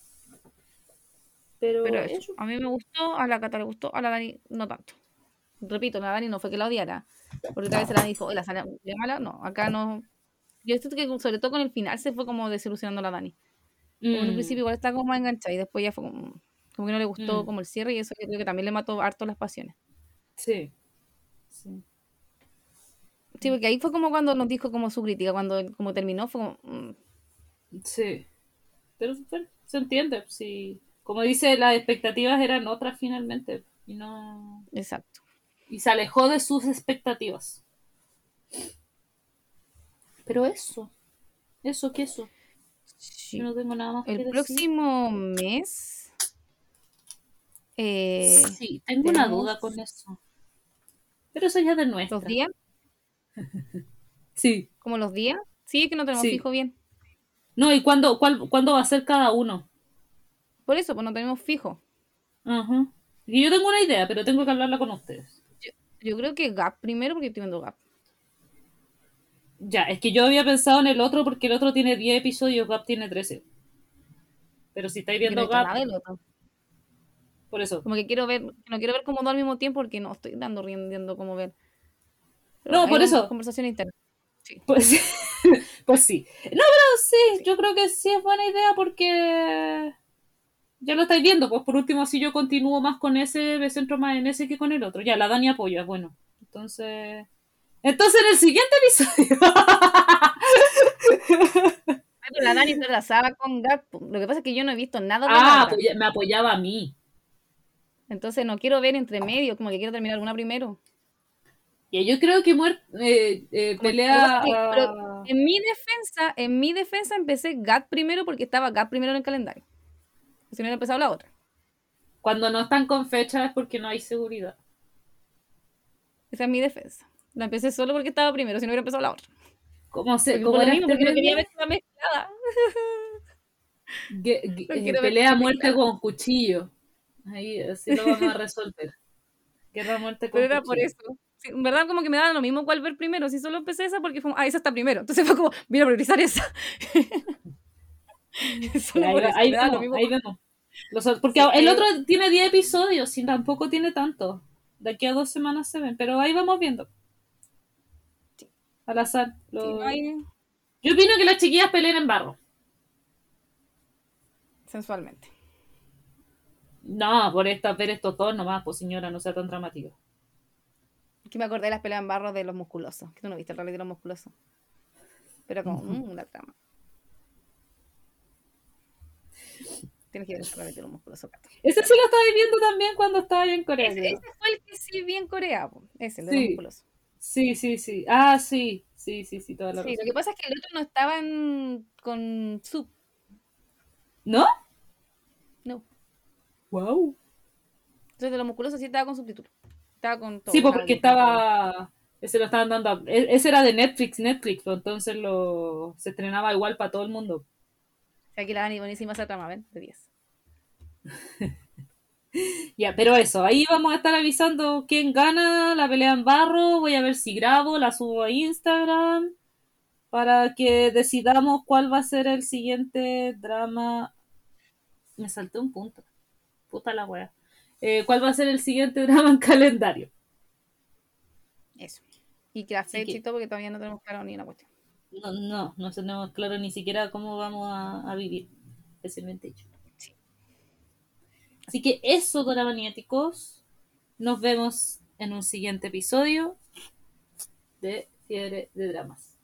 Pero, eso. a mí me gustó, a la Cata le gustó, a la Dani no tanto. Repito, la Dani no fue que la odiara, porque tal vez la Dani dijo, la sala mala, no, acá no. Yo siento que sobre todo con el final se fue como desilusionando a la Dani. En un mm. principio igual estaba como enganchada y después ya fue como, como que no le gustó mm. como el cierre y eso yo creo que también le mató harto las pasiones. Sí. Sí. Sí, porque ahí fue como cuando nos dijo como su crítica, cuando como terminó fue como... Mm. Sí. Pero se entiende, sí. Como dice, las expectativas eran otras finalmente. Y no... Exacto. Y se alejó de sus expectativas. Pero eso. Eso, ¿qué eso? Yo no tengo nada más El próximo mes... Eh, sí, tengo una duda con eso. Pero eso ya de nuestro. ¿Los días? sí. ¿Como los días? Sí, que no tenemos fijo bien. No, ¿y cuándo, cuál, cuándo va a ser cada uno? Por eso, pues no tenemos fijo. Ajá. Y yo tengo una idea, pero tengo que hablarla con ustedes. Yo, creo que Gap primero, porque estoy viendo Gap. Ya, es que yo había pensado en el otro porque el otro tiene 10 episodios, Gap tiene 13. Pero si estáis viendo Gap. Por eso. Como que quiero ver, no quiero ver como dos al mismo tiempo porque no estoy dando riendo como ver. no, por eso. Conversación interna. Sí. Pues, pues sí. No, pero sí, yo creo que sí es buena idea porque ya lo estáis viendo. Pues por último, si yo continúo más con ese, me centro más en ese que con el otro. Ya, la Dani apoya, bueno. Entonces. Entonces en el siguiente episodio. la Dani se abrazaba con Gap. Lo que pasa es que yo no he visto nada de Ah, me apoyaba a mí. Entonces no quiero ver entre medio, como que quiero terminar una primero. Y yo creo que eh, eh, pelea. en mi defensa, en mi defensa empecé GAT primero porque estaba GAT primero en el calendario. Si no hubiera empezado la otra. Cuando no están con fecha es porque no hay seguridad. Esa es mi defensa. La empecé solo porque estaba primero, si no hubiera empezado la otra. ¿Cómo se ¿Cómo era mismo, porque no quería ver la mezclada. pelea muerte con cuchillo. Ahí así lo vamos a resolver. Guerra muerte Pero era por eso. en verdad como que me daba lo mismo cuál ver primero. Si solo empecé esa porque fue, ah, esa está primero. Entonces fue como, voy a priorizar esa. ahí, vemos, porque el otro tiene 10 episodios y tampoco tiene tanto. De aquí a dos semanas se ven, pero ahí vamos viendo. Al azar. Yo opino que las chiquillas peleen en barro. Sensualmente. No, por esta, ver estos dos nomás, pues señora, no sea tan dramática. Que me acordé de las peleas en barro de los musculosos. Que tú no viste el reality de los musculosos. Pero como, una trama. Tienes que ver el reality de los musculosos. Ese sí lo estaba viendo también cuando estaba ahí en Corea. Ese, fue el que sí vi en Corea, ese, el de los musculosos. Sí, sí, sí. Ah, sí, sí, sí, sí, toda la Sí, lo que pasa es que el otro no estaba en, con sub ¿No? No. Wow. Entonces de los musculosos sí estaba con subtítulos. Estaba con todo. Sí, pues porque estaba. Ese lo estaban dando. a- e- Ese era de Netflix, Netflix, pues, entonces lo se estrenaba igual para todo el mundo. Aquí la Dani buenísima esa trama, ¿ven? De 10. Ya, pero eso, ahí vamos a estar avisando quién gana la pelea en barro. Voy a ver si grabo, la subo a Instagram para que decidamos cuál va a ser el siguiente drama. Me salté un punto. Puta la wea. Eh, ¿Cuál va a ser el siguiente drama en calendario? Eso. Y que la fecha que- y todo, porque todavía no tenemos claro ni una cuestión. No, no, no tenemos claro ni siquiera cómo vamos a, a vivir, especialmente yo. Sí. Así que eso, Doramaniáticos. Nos vemos en un siguiente episodio de Fiebre de Dramas.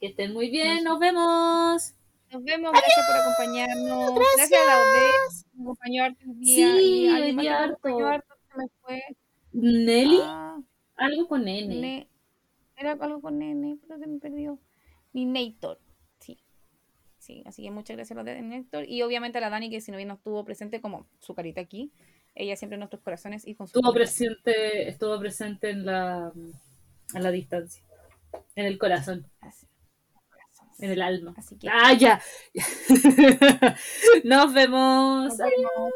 Que estén muy bien, nos vemos. Nos vemos, gracias por acompañarnos. Gracias, a la acompañó harto el día. Sí, y hoy día que me acompañó harto. harto, se me fue. Nelly, Ah, algo con N. Ne- Era algo con nene, pero se me perdió. Mi Nator. Sí. Sí, así que muchas gracias a de Nator. Y obviamente a la Dani, que si no bien no estuvo presente como su carita aquí. Ella siempre en nuestros corazones y con su Estuvo presente, estuvo presente en la, en la distancia, en el corazón, Así, en el alma. Así que Ah, ya. Nos vemos. nos vemos.